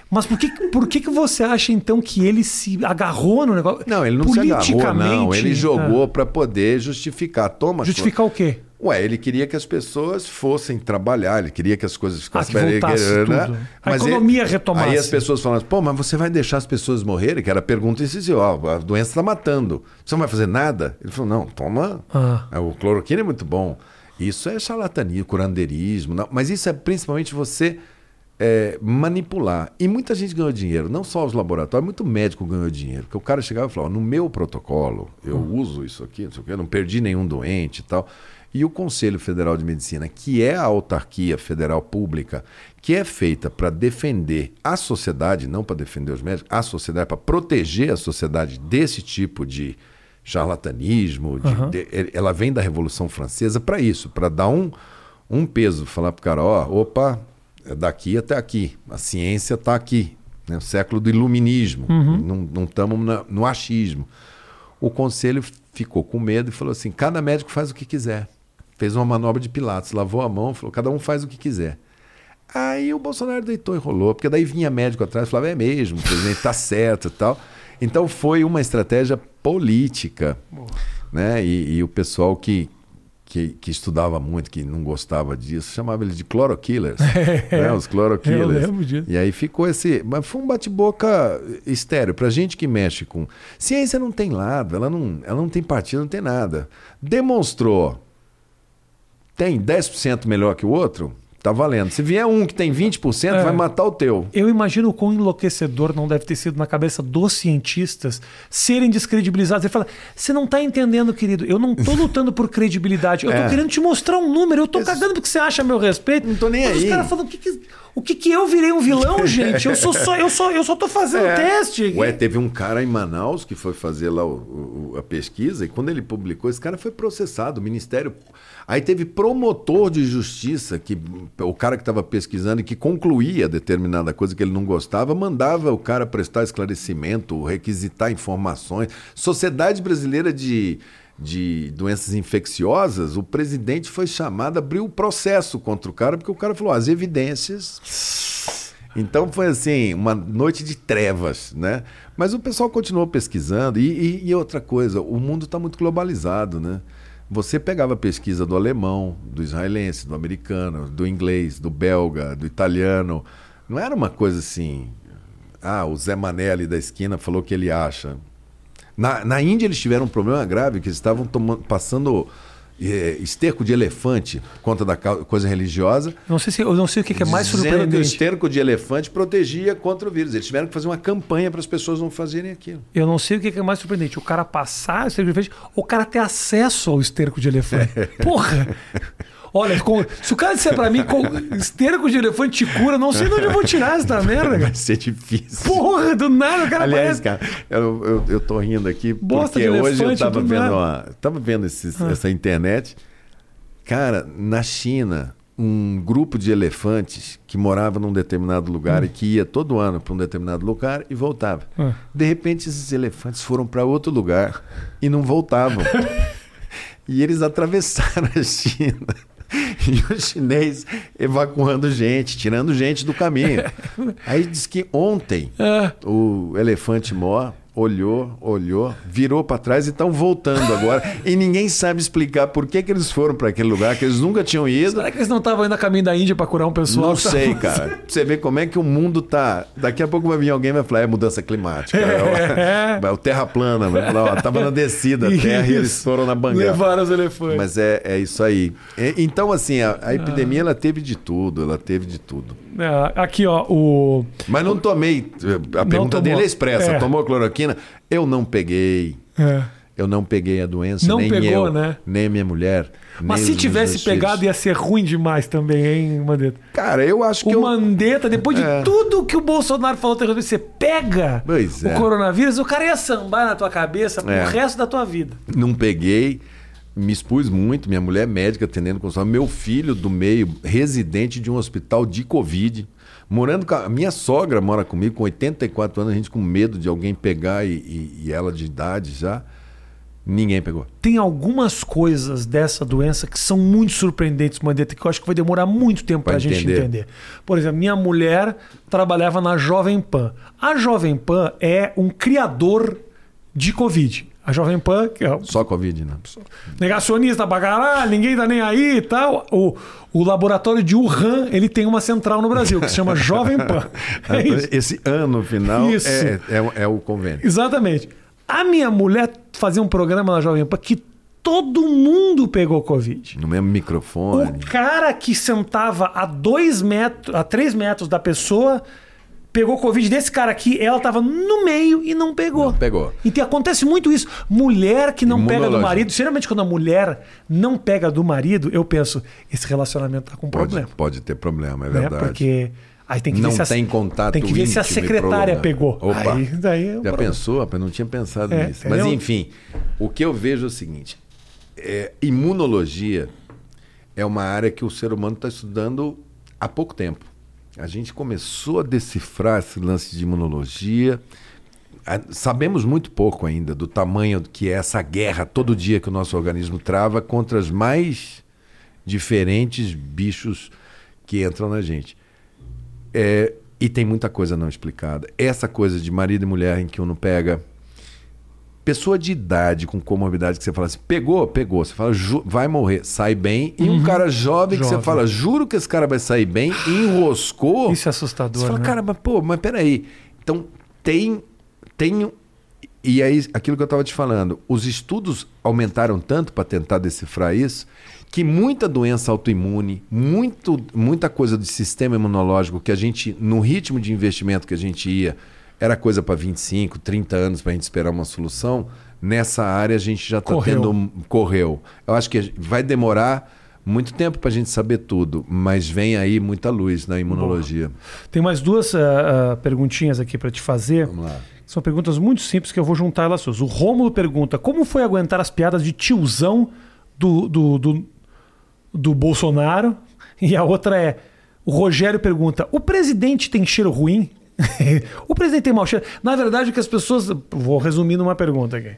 Speaker 1: Mas por que, por que, que você acha, então, que ele se agarrou no negócio?
Speaker 2: Não, ele não se agarrou, não. Ele jogou
Speaker 1: ah,
Speaker 2: para poder justificar. Toma.
Speaker 1: justificar o quê?
Speaker 2: Ué, ele queria que as pessoas fossem trabalhar, ele queria que as coisas ficassem
Speaker 1: Ah,
Speaker 2: né?
Speaker 1: A economia
Speaker 2: ele-
Speaker 1: retomasse.
Speaker 2: Aí as pessoas falaram, pô, mas você vai deixar as pessoas morrerem? Que era a pergunta incisiva, ó, a doença está matando. Você não vai fazer nada? Ele falou, não, toma.
Speaker 1: Ah.
Speaker 2: É, O cloroquina é muito bom. Isso é charlatanismo, curandeirismo. não. Mas isso é principalmente você é, manipular. E muita gente ganhou dinheiro, não só os laboratórios, muito médico ganhou dinheiro. Porque o cara chegava e falava, no meu protocolo, eu uso isso aqui, não sei o quê, não perdi nenhum doente e tal. E o Conselho Federal de Medicina, que é a autarquia federal pública, que é feita para defender a sociedade, não para defender os médicos, a sociedade, para proteger a sociedade desse tipo de charlatanismo. de-
Speaker 1: Aham.
Speaker 2: de- ela vem da Revolução Francesa para isso, para dar um, um peso, falar para o cara, ó, opa, é daqui até aqui, a ciência está aqui, né? o século do iluminismo, não estamos no achismo. O conselho ficou com medo e falou assim, cada médico faz o que quiser. Fez uma manobra de Pilatos, lavou a mão, falou, cada um faz o que quiser. Aí o Bolsonaro deitou e rolou, porque daí vinha médico atrás e falava, é mesmo, o presidente está certo e tal. Então foi uma estratégia política. Né? E, e o pessoal que, que, que estudava muito, que não gostava disso, chamava eles de chlorokillers. né? Os chlorokillers.
Speaker 1: Eu lembro disso.
Speaker 2: E aí ficou esse. Mas foi um bate-boca estéreo. Pra gente que mexe com. Ciência não tem lado, ela não, ela não tem partido, não tem nada. Demonstrou. Tem 10% melhor que o outro? Tá valendo. Se vier um que tem 20%,
Speaker 1: É.
Speaker 2: vai matar o teu.
Speaker 1: Eu imagino o quão enlouquecedor não deve ter sido na cabeça dos cientistas serem descredibilizados. Ele fala: você não está entendendo, querido. Eu não estou lutando por credibilidade. Eu
Speaker 2: É.
Speaker 1: querendo te mostrar um número. Eu estou
Speaker 2: Isso.
Speaker 1: cagando porque você acha a meu respeito.
Speaker 2: Não tô nem
Speaker 1: Mas
Speaker 2: aí.
Speaker 1: Os caras falam: o que, que- O que que eu virei um vilão, gente? Eu sou só, eu só, eu só tô fazendo
Speaker 2: É.
Speaker 1: teste.
Speaker 2: Ué, teve um cara em Manaus que foi fazer lá o- o- a pesquisa e quando ele publicou, esse cara foi processado, o Ministério. Aí teve promotor de justiça, que o cara que estava pesquisando e que concluía determinada coisa que ele não gostava, mandava o cara prestar esclarecimento, requisitar informações. Sociedade Brasileira de, de Doenças Infecciosas, o presidente foi chamado, abriu o processo contra o cara, porque o cara falou: as evidências então foi assim, uma noite de trevas, né? Mas o pessoal continuou pesquisando. E, e- e outra coisa, o mundo está muito globalizado, né? Você pegava a pesquisa do alemão, do israelense, do americano, do inglês, do belga, do italiano. Não era uma coisa assim. Ah, o Zé Mané ali da esquina falou que ele acha. Na, na Índia eles tiveram um problema grave, que eles estavam tomando- passando esterco de elefante por conta da coisa religiosa.
Speaker 1: Não sei se eu não sei o que que é mais
Speaker 2: Dizendo que o
Speaker 1: surpreendente.
Speaker 2: esterco de elefante protegia contra o vírus. Eles tiveram que fazer uma campanha para as pessoas não fazerem aquilo.
Speaker 1: Eu não sei o que que é mais surpreendente. O cara passar o esterco de elefante ou o cara ter acesso ao esterco de elefante. Porra! Olha, com- se o cara disser pra mim com esterco de elefante te cura, não sei de onde eu vou tirar essa merda, cara.
Speaker 2: Vai ser difícil.
Speaker 1: Porra, do nada o cara
Speaker 2: Aliás,
Speaker 1: parece...
Speaker 2: cara, eu, eu, eu tô rindo aqui
Speaker 1: Bosta
Speaker 2: porque hoje eu tava
Speaker 1: do
Speaker 2: vendo, uma, tava vendo esses- essa internet. Cara, na China, um grupo de elefantes que morava num determinado lugar e que ia todo ano para um determinado lugar e voltava.
Speaker 1: Ah.
Speaker 2: De repente, esses elefantes foram para outro lugar e não voltavam. e eles atravessaram a China. E o chinês evacuando gente, tirando gente do caminho. Aí diz que ontem
Speaker 1: Ah.
Speaker 2: o elefante mó olhou, olhou, virou para trás e estão voltando agora. e ninguém sabe explicar por que, que eles foram para aquele lugar que eles nunca tinham ido.
Speaker 1: Será que eles não estavam indo a caminho da Índia pra curar um pessoal?
Speaker 2: Não sei, cara. Pra você ver como é que o mundo tá. Daqui a pouco vai vir alguém e vai falar: é mudança climática. É, o, é o terra plana. Vai falar: ó, tava na descida a terra e eles foram na banguela.
Speaker 1: Levaram os elefantes.
Speaker 2: Mas é, é isso aí. Então, assim, a, a epidemia ela teve de tudo, ela teve de tudo.
Speaker 1: É, aqui, ó, o...
Speaker 2: Mas não tomei. A pergunta
Speaker 1: tomou.
Speaker 2: dele é expressa:
Speaker 1: É.
Speaker 2: tomou cloroquina? Eu não peguei.
Speaker 1: É.
Speaker 2: Eu não peguei a doença,
Speaker 1: Não
Speaker 2: nem
Speaker 1: pegou,
Speaker 2: eu,
Speaker 1: né?
Speaker 2: nem minha mulher.
Speaker 1: Mas se tivesse pegado, ia ser ruim demais também, hein, Mandetta?
Speaker 2: Cara, eu acho que
Speaker 1: O
Speaker 2: eu.
Speaker 1: Mandetta, depois de
Speaker 2: É.
Speaker 1: tudo que o Bolsonaro falou, você pega
Speaker 2: Pois
Speaker 1: o
Speaker 2: é.
Speaker 1: coronavírus, o cara ia sambar na tua cabeça pro
Speaker 2: É.
Speaker 1: resto da tua vida.
Speaker 2: Não peguei, me expus muito. Minha mulher é médica atendendo consultório. Meu filho do meio, residente de um hospital de Covid. Morando com a a minha sogra mora comigo com 84 anos, a gente com medo de alguém pegar e, e- e ela de idade já. Ninguém pegou.
Speaker 1: Tem algumas coisas dessa doença que são muito surpreendentes, Mandetta, que eu acho que vai demorar muito tempo pra
Speaker 2: Pra
Speaker 1: gente
Speaker 2: entender.
Speaker 1: Por exemplo, minha mulher trabalhava na Jovem Pan. A Jovem Pan é um criador de Covid. A Jovem Pan, que é
Speaker 2: Só Covid, né?
Speaker 1: negacionista pra caralho, ninguém tá nem aí e tal. O, o laboratório de Wuhan, ele tem uma central no Brasil, que se chama Jovem Pan. É.
Speaker 2: Esse ano final
Speaker 1: Isso.
Speaker 2: é, é, o- é o convênio.
Speaker 1: Exatamente. A minha mulher fazia um programa na Jovem Pan que todo mundo pegou Covid.
Speaker 2: No mesmo microfone.
Speaker 1: O cara que sentava a dois metros, a três metros da pessoa, pegou Covid desse cara aqui, ela tava no meio e não pegou.
Speaker 2: Não pegou.
Speaker 1: E acontece muito isso. Mulher que não pega do marido, geralmente quando a mulher não pega do marido, eu penso, esse relacionamento tá com
Speaker 2: Pode,
Speaker 1: problema.
Speaker 2: pode ter problema, é
Speaker 1: né?
Speaker 2: verdade.
Speaker 1: Porque aí tem que
Speaker 2: não
Speaker 1: ver se a,
Speaker 2: tem contato
Speaker 1: Tem que ver se a secretária pegou.
Speaker 2: Opa.
Speaker 1: Aí, daí é um
Speaker 2: Já
Speaker 1: problema.
Speaker 2: pensou? rapaz? Não tinha pensado
Speaker 1: É,
Speaker 2: nisso. Mas
Speaker 1: entendeu?
Speaker 2: enfim, o que eu vejo é o seguinte: é, imunologia é uma área que o ser humano está estudando há pouco tempo. A gente começou a decifrar esse lance de imunologia. Sabemos muito pouco ainda do tamanho que é essa guerra todo dia que o nosso organismo trava contra os mais diferentes bichos que entram na gente. É, e tem muita coisa não explicada. Essa coisa de marido e mulher em que um não pega. Pessoa de idade com comorbidade que você fala assim, pegou, pegou. Você fala, "Ju- vai morrer, sai bem. E um cara jovem, que
Speaker 1: Jovem.
Speaker 2: você fala, juro que esse cara vai sair bem, enroscou.
Speaker 1: Isso é assustador,
Speaker 2: Você fala,
Speaker 1: né?
Speaker 2: cara, mas pô, mas peraí. Então, tem. tem e aí, aquilo que eu estava te falando, os estudos aumentaram tanto para tentar decifrar isso, que muita doença autoimune, muito, muita coisa do sistema imunológico que a gente, no ritmo de investimento que a gente ia, era coisa para 25, 30 anos para a gente esperar uma solução. Nessa área a gente já está tendo. Correu. Eu acho que vai demorar muito tempo para a gente saber tudo, mas vem aí muita luz na imunologia.
Speaker 1: Tem mais duas uh, uh, perguntinhas aqui para te fazer.
Speaker 2: Vamos lá.
Speaker 1: São perguntas muito simples que eu vou juntar elas suas. O Rômulo pergunta: como foi aguentar as piadas de tiozão do, do, do, do Bolsonaro? E a outra é: o Rogério pergunta: o presidente tem cheiro ruim? o presidente tem mau cheiro? Na verdade, o que as pessoas. Vou resumir numa pergunta aqui.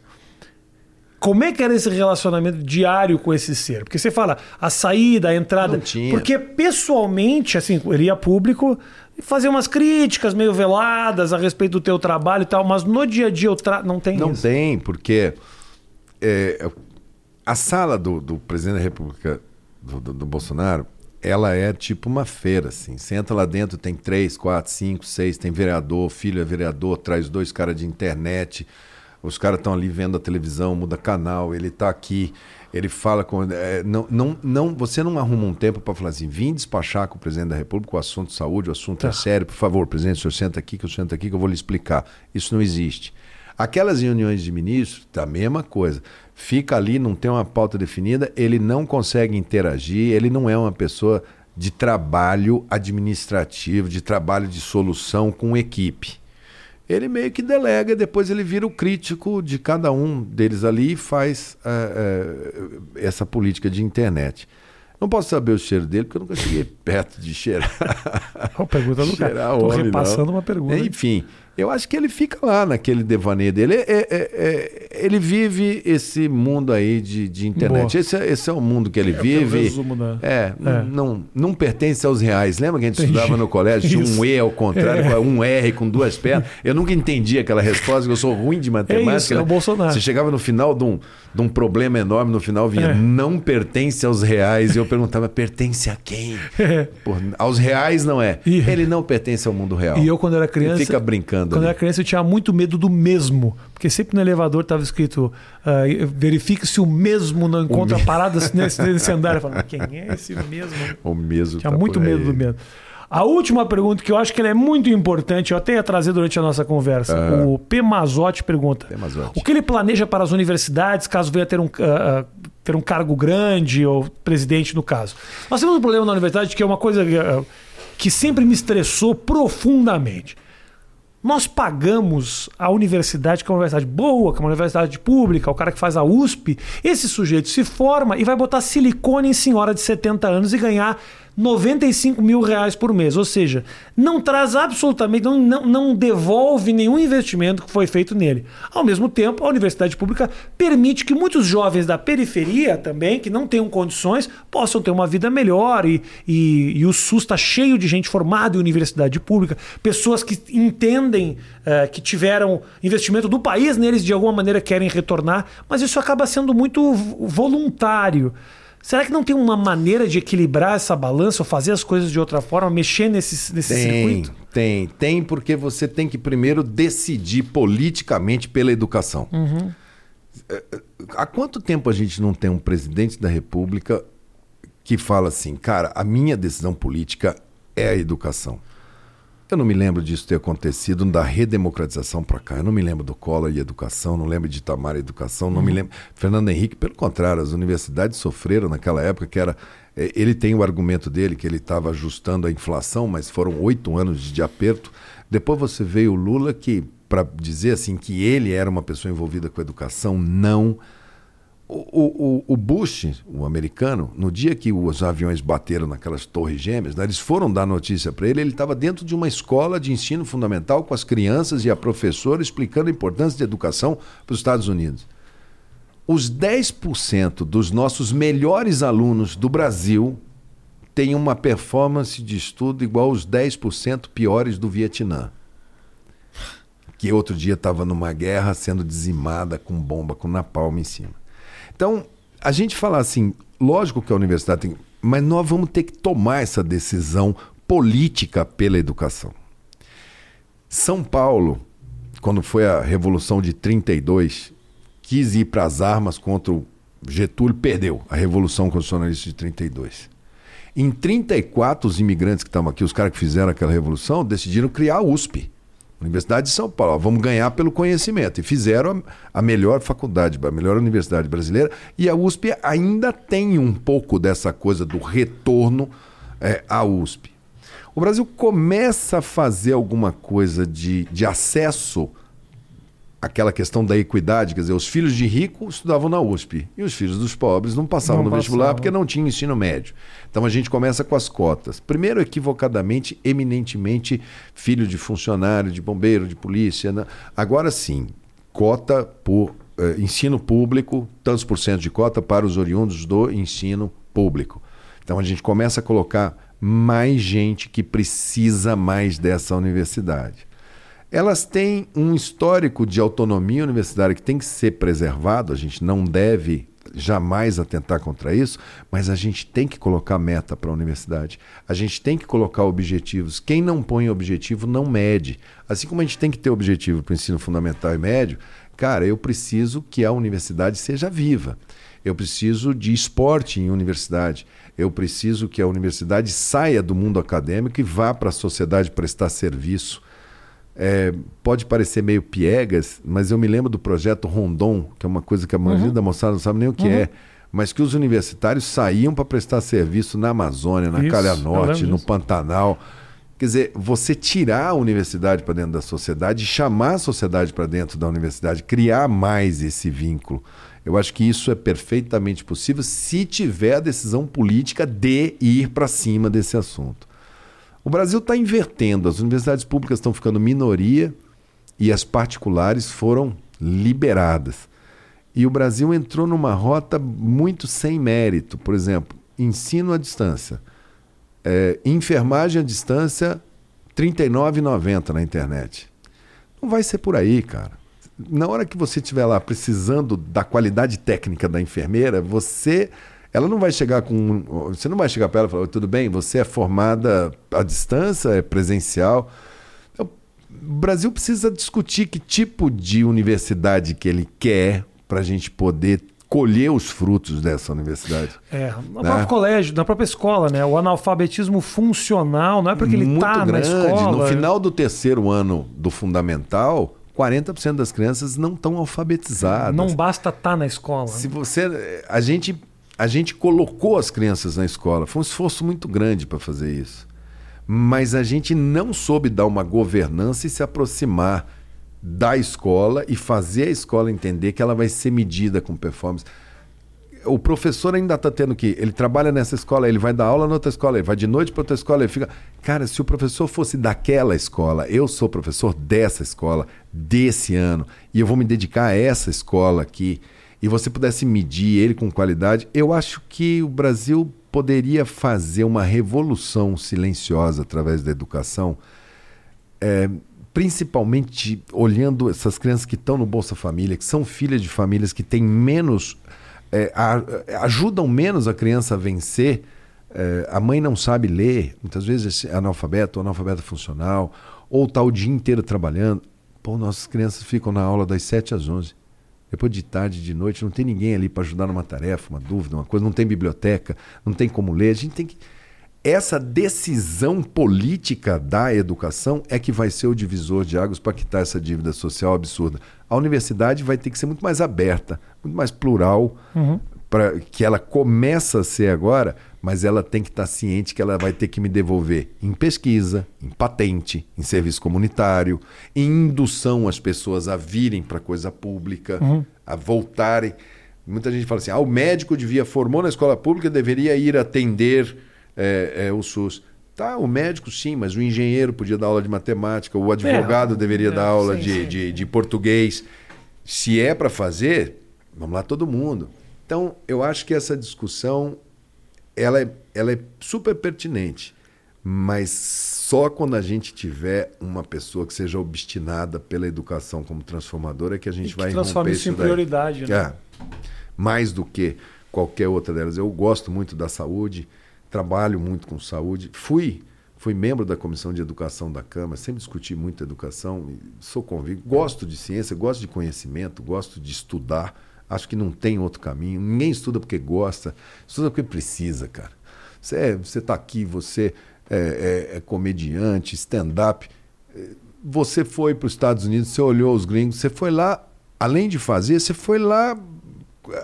Speaker 1: Como é que era esse relacionamento diário com esse ser? Porque você fala a saída, a entrada.
Speaker 2: Não tinha.
Speaker 1: Porque pessoalmente, assim, ele ia público fazia umas críticas meio veladas a respeito do teu trabalho e tal, mas no dia a dia eu tra... não tem
Speaker 2: não
Speaker 1: isso.
Speaker 2: Não tem, porque é, a sala do, do, presidente da República do, do, do, Bolsonaro, ela é tipo uma feira, assim. Você entra lá dentro, tem três, quatro, cinco, seis, tem vereador, filho é vereador, traz dois caras de internet os caras estão ali vendo a televisão, muda canal, ele está aqui, ele fala com. É, não, não, não, você não arruma um tempo para falar assim: vim despachar com o presidente da República o assunto de saúde, o assunto é tá. é sério, por favor, presidente, o senhor senta aqui, que eu sento aqui, que eu vou lhe explicar. Isso não existe. Aquelas reuniões de ministros, tá a mesma coisa. Fica ali, não tem uma pauta definida, ele não consegue interagir, ele não é uma pessoa de trabalho administrativo, de trabalho de solução com equipe ele meio que delega, depois ele vira o crítico de cada um deles ali e faz é, é, essa política de internet. Não posso saber o cheiro dele, porque eu nunca cheguei perto de cheirar.
Speaker 1: pergunta do cara. Estou repassando uma pergunta.
Speaker 2: Enfim, eu acho que ele fica lá naquele devaneio dele. É, é, é, é ele vive esse mundo aí de, de internet. Esse, é, esse é o mundo que ele é, vive.
Speaker 1: Resumo da...
Speaker 2: É, Não, não pertence aos reais. Lembra que a gente entendi. estudava no colégio? Tinha um E ao contrário, um R com duas pernas. Eu nunca entendi aquela resposta, porque eu sou ruim de matemática.
Speaker 1: É isso, é o Bolsonaro.
Speaker 2: Você chegava no final de um, de um problema enorme, no final vinha não pertence aos reais. E eu perguntava, pertence a quem? Aos reais não é. E... Ele não pertence ao mundo real.
Speaker 1: E eu, quando era criança.
Speaker 2: Ele fica brincando
Speaker 1: quando
Speaker 2: ali.
Speaker 1: eu era criança, eu tinha muito medo do mesmo. Porque sempre no elevador estava escrito: uh, verifique se o mesmo não encontra me... paradas nesse, nesse andar. Eu falava, quem é esse mesmo?
Speaker 2: O mesmo.
Speaker 1: Tinha tá muito medo do mesmo. A última pergunta, que eu acho que é muito importante, eu até ia trazer durante a nossa conversa. Ah. O P. Mazotti pergunta: P. Mazotti. O que ele planeja para as universidades, caso venha ter um, uh, ter um cargo grande, ou presidente no caso? Nós temos um problema na universidade que é uma coisa uh, que sempre me estressou profundamente. Nós pagamos a universidade, que é uma universidade boa, que é uma universidade pública, o cara que faz a USP, esse sujeito se forma e vai botar silicone em senhora de 70 anos e ganhar 95 mil reais por mês. Ou seja, não traz absolutamente, não, não, devolve nenhum investimento que foi feito nele. Ao mesmo tempo, a universidade pública permite que muitos jovens da periferia também, que não tenham condições, possam ter uma vida melhor. E, e, e o SUS está cheio de gente formada em universidade pública, pessoas que entendem uh, que tiveram investimento do país neles, de alguma maneira querem retornar, mas isso acaba sendo muito voluntário. Será que não tem uma maneira de equilibrar essa balança ou fazer as coisas de outra forma, mexer nesse, nesse
Speaker 2: tem,
Speaker 1: circuito?
Speaker 2: Tem, tem, porque você tem que primeiro decidir politicamente pela educação.
Speaker 1: Uhum.
Speaker 2: Há quanto tempo a gente não tem um presidente da República que fala assim, cara, a minha decisão política é a educação? Eu não me lembro disso ter acontecido da redemocratização para cá. Eu não me lembro do Collor e educação, não lembro de Itamar e educação, não uhum. me lembro. Fernando Henrique, pelo contrário, as universidades sofreram naquela época que era. É, ele tem o argumento dele que ele estava ajustando a inflação, mas foram oito anos de aperto. Depois você veio o Lula que, para dizer assim que ele era uma pessoa envolvida com a educação, não o, o, o, Bush, o americano, no dia que os aviões bateram naquelas torres gêmeas, né, eles foram dar notícia para ele, ele estava dentro de uma escola de ensino fundamental com as crianças e a professora explicando a importância de educação para os Estados Unidos. Os 10% dos nossos melhores alunos do Brasil têm uma performance de estudo igual aos 10% piores do Vietnã. Que outro dia estava numa guerra sendo dizimada com bomba, com napalm em cima. Então, a gente fala assim, lógico que a universidade tem. Mas nós vamos ter que tomar essa decisão política pela educação. São Paulo, quando foi a Revolução de 32, quis ir para as armas contra o Getúlio, perdeu a Revolução Constitucionalista de 32. Em 34, os imigrantes que estavam aqui, os caras que fizeram aquela revolução, decidiram criar a USP Universidade de São Paulo, vamos ganhar pelo conhecimento. E fizeram a, a, melhor faculdade, a melhor universidade brasileira. E a USP ainda tem um pouco dessa coisa do retorno é, à USP. O Brasil começa a fazer alguma coisa de, de acesso aquela questão da equidade, quer dizer, os filhos de rico estudavam na USP e os filhos dos pobres não passavam não no vestibular passavam. porque não tinha ensino médio. Então a gente começa com as cotas. Primeiro, equivocadamente, eminentemente filho de funcionário, de bombeiro, de polícia. Né? Agora sim, cota por eh, ensino público, tantos por cento de cota para os oriundos do ensino público. Então a gente começa a colocar mais gente que precisa mais dessa universidade elas têm um histórico de autonomia universitária que tem que ser preservado, a gente não deve jamais atentar contra isso, mas a gente tem que colocar meta para a universidade. A gente tem que colocar objetivos. Quem não põe objetivo não mede. Assim como a gente tem que ter objetivo para o ensino fundamental e médio, cara, eu preciso que a universidade seja viva. Eu preciso de esporte em universidade. Eu preciso que a universidade saia do mundo acadêmico e vá para a sociedade prestar serviço. É, pode parecer meio piegas, mas eu me lembro do projeto Rondon, que é uma coisa que a maioria uhum. da moçada não sabe nem o que uhum. é, mas que os universitários saíam para prestar serviço na Amazônia, na Isso, Calha Norte, no Pantanal. Quer dizer, você tirar a universidade para dentro da sociedade, chamar a sociedade para dentro da universidade, criar mais esse vínculo. Eu acho que isso é perfeitamente possível se tiver a decisão política de ir para cima desse assunto. O Brasil está invertendo, as universidades públicas estão ficando minoria e as particulares foram liberadas. E o Brasil entrou numa rota muito sem mérito. Por exemplo, ensino à distância. É, enfermagem à distância, R$ 39,90 na internet. Não vai ser por aí, cara. Na hora que você estiver lá precisando da qualidade técnica da enfermeira, você ela não vai chegar com. Você não vai chegar para ela e falar: tudo bem, você é formada à distância, é presencial. Então, o Brasil precisa discutir que tipo de universidade que ele quer para a gente poder colher os frutos dessa universidade.
Speaker 1: É, no né? próprio colégio, na própria escola, né? O analfabetismo funcional, não é porque ele está na escola.
Speaker 2: No final do terceiro ano do fundamental, 40% das crianças não estão alfabetizadas.
Speaker 1: Não basta estar tá na escola.
Speaker 2: Se você, a gente a gente colocou as crianças na escola. Foi um esforço muito grande para fazer isso. Mas a gente não soube dar uma governança e se aproximar da escola e fazer a escola entender que ela vai ser medida com performance. O professor ainda está tendo que. Ele trabalha nessa escola, ele vai dar aula na outra escola, ele vai de noite para outra escola, ele fica. Cara, se o professor fosse daquela escola, eu sou professor dessa escola, desse ano, e eu vou me dedicar a essa escola aqui e você pudesse medir ele com qualidade, eu acho que o Brasil poderia fazer uma revolução silenciosa através da educação, é, principalmente olhando essas crianças que estão no Bolsa Família, que são filhas de famílias que têm menos. É, a, ajudam menos a criança a vencer. É, a mãe não sabe ler, muitas vezes é analfabeto, analfabeto funcional, ou está o dia inteiro trabalhando. Pô, nossas crianças ficam na aula das 7 às 11 depois de tarde, de noite, não tem ninguém ali para ajudar numa tarefa, uma dúvida, uma coisa, não tem biblioteca, não tem como ler. A gente tem que. Essa decisão política da educação é que vai ser o divisor de águas para quitar essa dívida social absurda. A universidade vai ter que ser muito mais aberta, muito mais plural, uhum. para que ela começa a ser agora, mas ela tem que estar tá ciente que ela vai ter que me devolver em pesquisa, em patente, em serviço comunitário, em indução as pessoas a virem para a coisa pública, uhum. a voltarem. Muita gente fala assim: ah, o médico devia formou na escola pública, deveria ir atender é, é, o SUS. Tá, o médico sim, mas o engenheiro podia dar aula de matemática, o advogado é, deveria dar aula sim, de, sim. De, de português. Se é para fazer, vamos lá todo mundo. Então, eu acho que essa discussão ela é, ela é super pertinente, mas só quando a gente tiver uma pessoa que seja obstinada pela educação como transformadora é que a gente e vai
Speaker 1: transformar isso em prioridade. Né? É,
Speaker 2: mais do que qualquer outra delas. Eu gosto muito da saúde, trabalho muito com saúde. Fui fui membro da comissão de educação da Câmara, sempre discuti muito educação, sou convicto, gosto de ciência, gosto de conhecimento, gosto de estudar. Acho que não tem outro caminho. Ninguém estuda porque gosta, estuda porque precisa, cara. Você é, está aqui, você é, é, é comediante, stand-up. você foi para os Estados Unidos, você olhou os gringos, você foi lá, além de fazer, você foi lá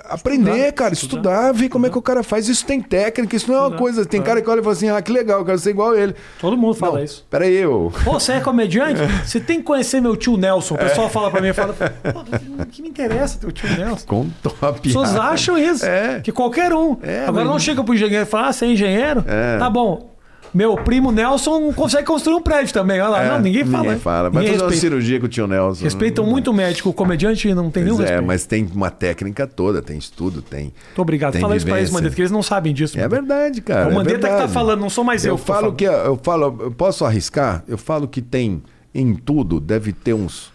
Speaker 2: aprender, estudar, cara, estudar, estudar ver como é que o cara faz. Isso tem técnica, isso não é uma coisa. Tem é. cara que olha e fala assim: ah, que legal, eu quero ser igual ele.
Speaker 1: Todo mundo fala não, isso.
Speaker 2: Peraí, eu.
Speaker 1: Pô, você é comediante? Você tem que conhecer meu tio Nelson. O pessoal é. fala pra mim, fala, pô, que me interessa teu tio Nelson?
Speaker 2: Contou a piada. As
Speaker 1: pessoas acham isso. É. Que qualquer um. É, Agora não chega pro engenheiro e fala, ah, você é engenheiro? É. Tá bom. Meu primo Nelson consegue construir um prédio também. Olha lá. É, não, ninguém fala.
Speaker 2: Ninguém fala. Vai fazer uma cirurgia com o tio Nelson.
Speaker 1: Respeitam muito o médico. O comediante não tem pois nenhum é, respeito.
Speaker 2: É, mas tem uma técnica toda, tem estudo, tem.
Speaker 1: Muito obrigado. Tem Fala vivência. isso pra eles, Mandetta, que eles não sabem disso.
Speaker 2: É verdade, cara.
Speaker 1: É o Mandetta é que tá falando, não sou mais eu.
Speaker 2: Eu falo que. Eu falo, eu posso arriscar? Eu falo que tem em tudo, deve ter uns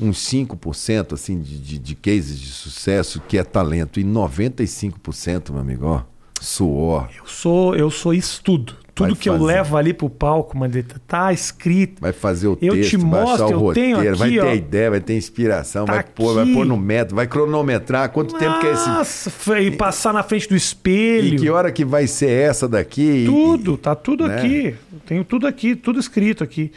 Speaker 2: uns 5% assim, de, de, de cases de sucesso que é talento. E 95%, meu amigo, ó, suor.
Speaker 1: Eu sou, eu sou estudo. Tudo que eu levo ali pro palco, Mandetta, tá escrito.
Speaker 2: Vai fazer o eu texto, te mostro, o roteiro, aqui, vai ter ó, ideia, vai ter inspiração, tá vai, pôr, vai pôr no método, vai cronometrar quanto Nossa, tempo que é esse.
Speaker 1: Nossa, e passar na frente do espelho.
Speaker 2: E que hora que vai ser essa daqui?
Speaker 1: Tudo, e, tá tudo né? aqui. Tenho tudo aqui, tudo escrito aqui.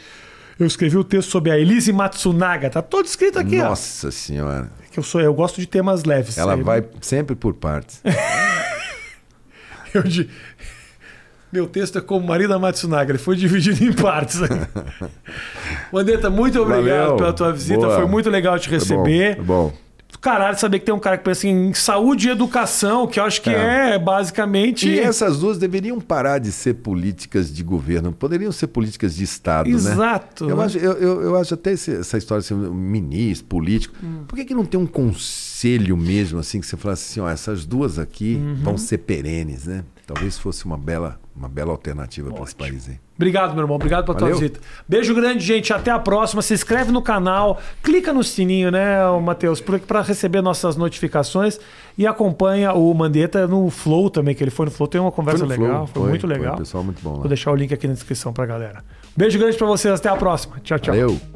Speaker 1: Eu escrevi o texto sobre a Elise Matsunaga, tá todo escrito aqui,
Speaker 2: Nossa ó. Senhora.
Speaker 1: É que eu sou, eu gosto de temas leves.
Speaker 2: Ela vai sempre por partes.
Speaker 1: eu, meu texto é como Marina Matsunaga, ele foi dividido em partes. Mandetta, muito obrigado Valeu. pela tua visita, Boa. foi muito legal te receber.
Speaker 2: É bom. É bom.
Speaker 1: Caralho, saber que tem um cara que pensa em saúde e educação, que eu acho que é, é basicamente.
Speaker 2: E essas duas deveriam parar de ser políticas de governo, poderiam ser políticas de Estado,
Speaker 1: Exato, né? Exato.
Speaker 2: Eu, acho, eu, eu, eu, acho até esse, essa história de ser um ministro, político. Hum. Por que, que não tem um conselho mesmo, assim, que você falasse assim, ó, essas duas aqui uhum. vão ser perenes, né? Talvez fosse uma bela, uma bela alternativa para esse país aí.
Speaker 1: Obrigado, meu irmão. Obrigado pela Valeu. tua visita. Beijo grande, gente. Até a próxima. Se inscreve no canal, clica no sininho, né, Matheus, para receber nossas notificações e acompanha o Mandetta no Flow também, que ele foi no Flow. Tem uma conversa foi legal, foi, foi, muito legal. Foi,
Speaker 2: pessoal muito bom lá.
Speaker 1: Vou deixar o link aqui na descrição pra galera. Beijo grande para vocês. Até a próxima. Tchau, tchau.
Speaker 2: Valeu.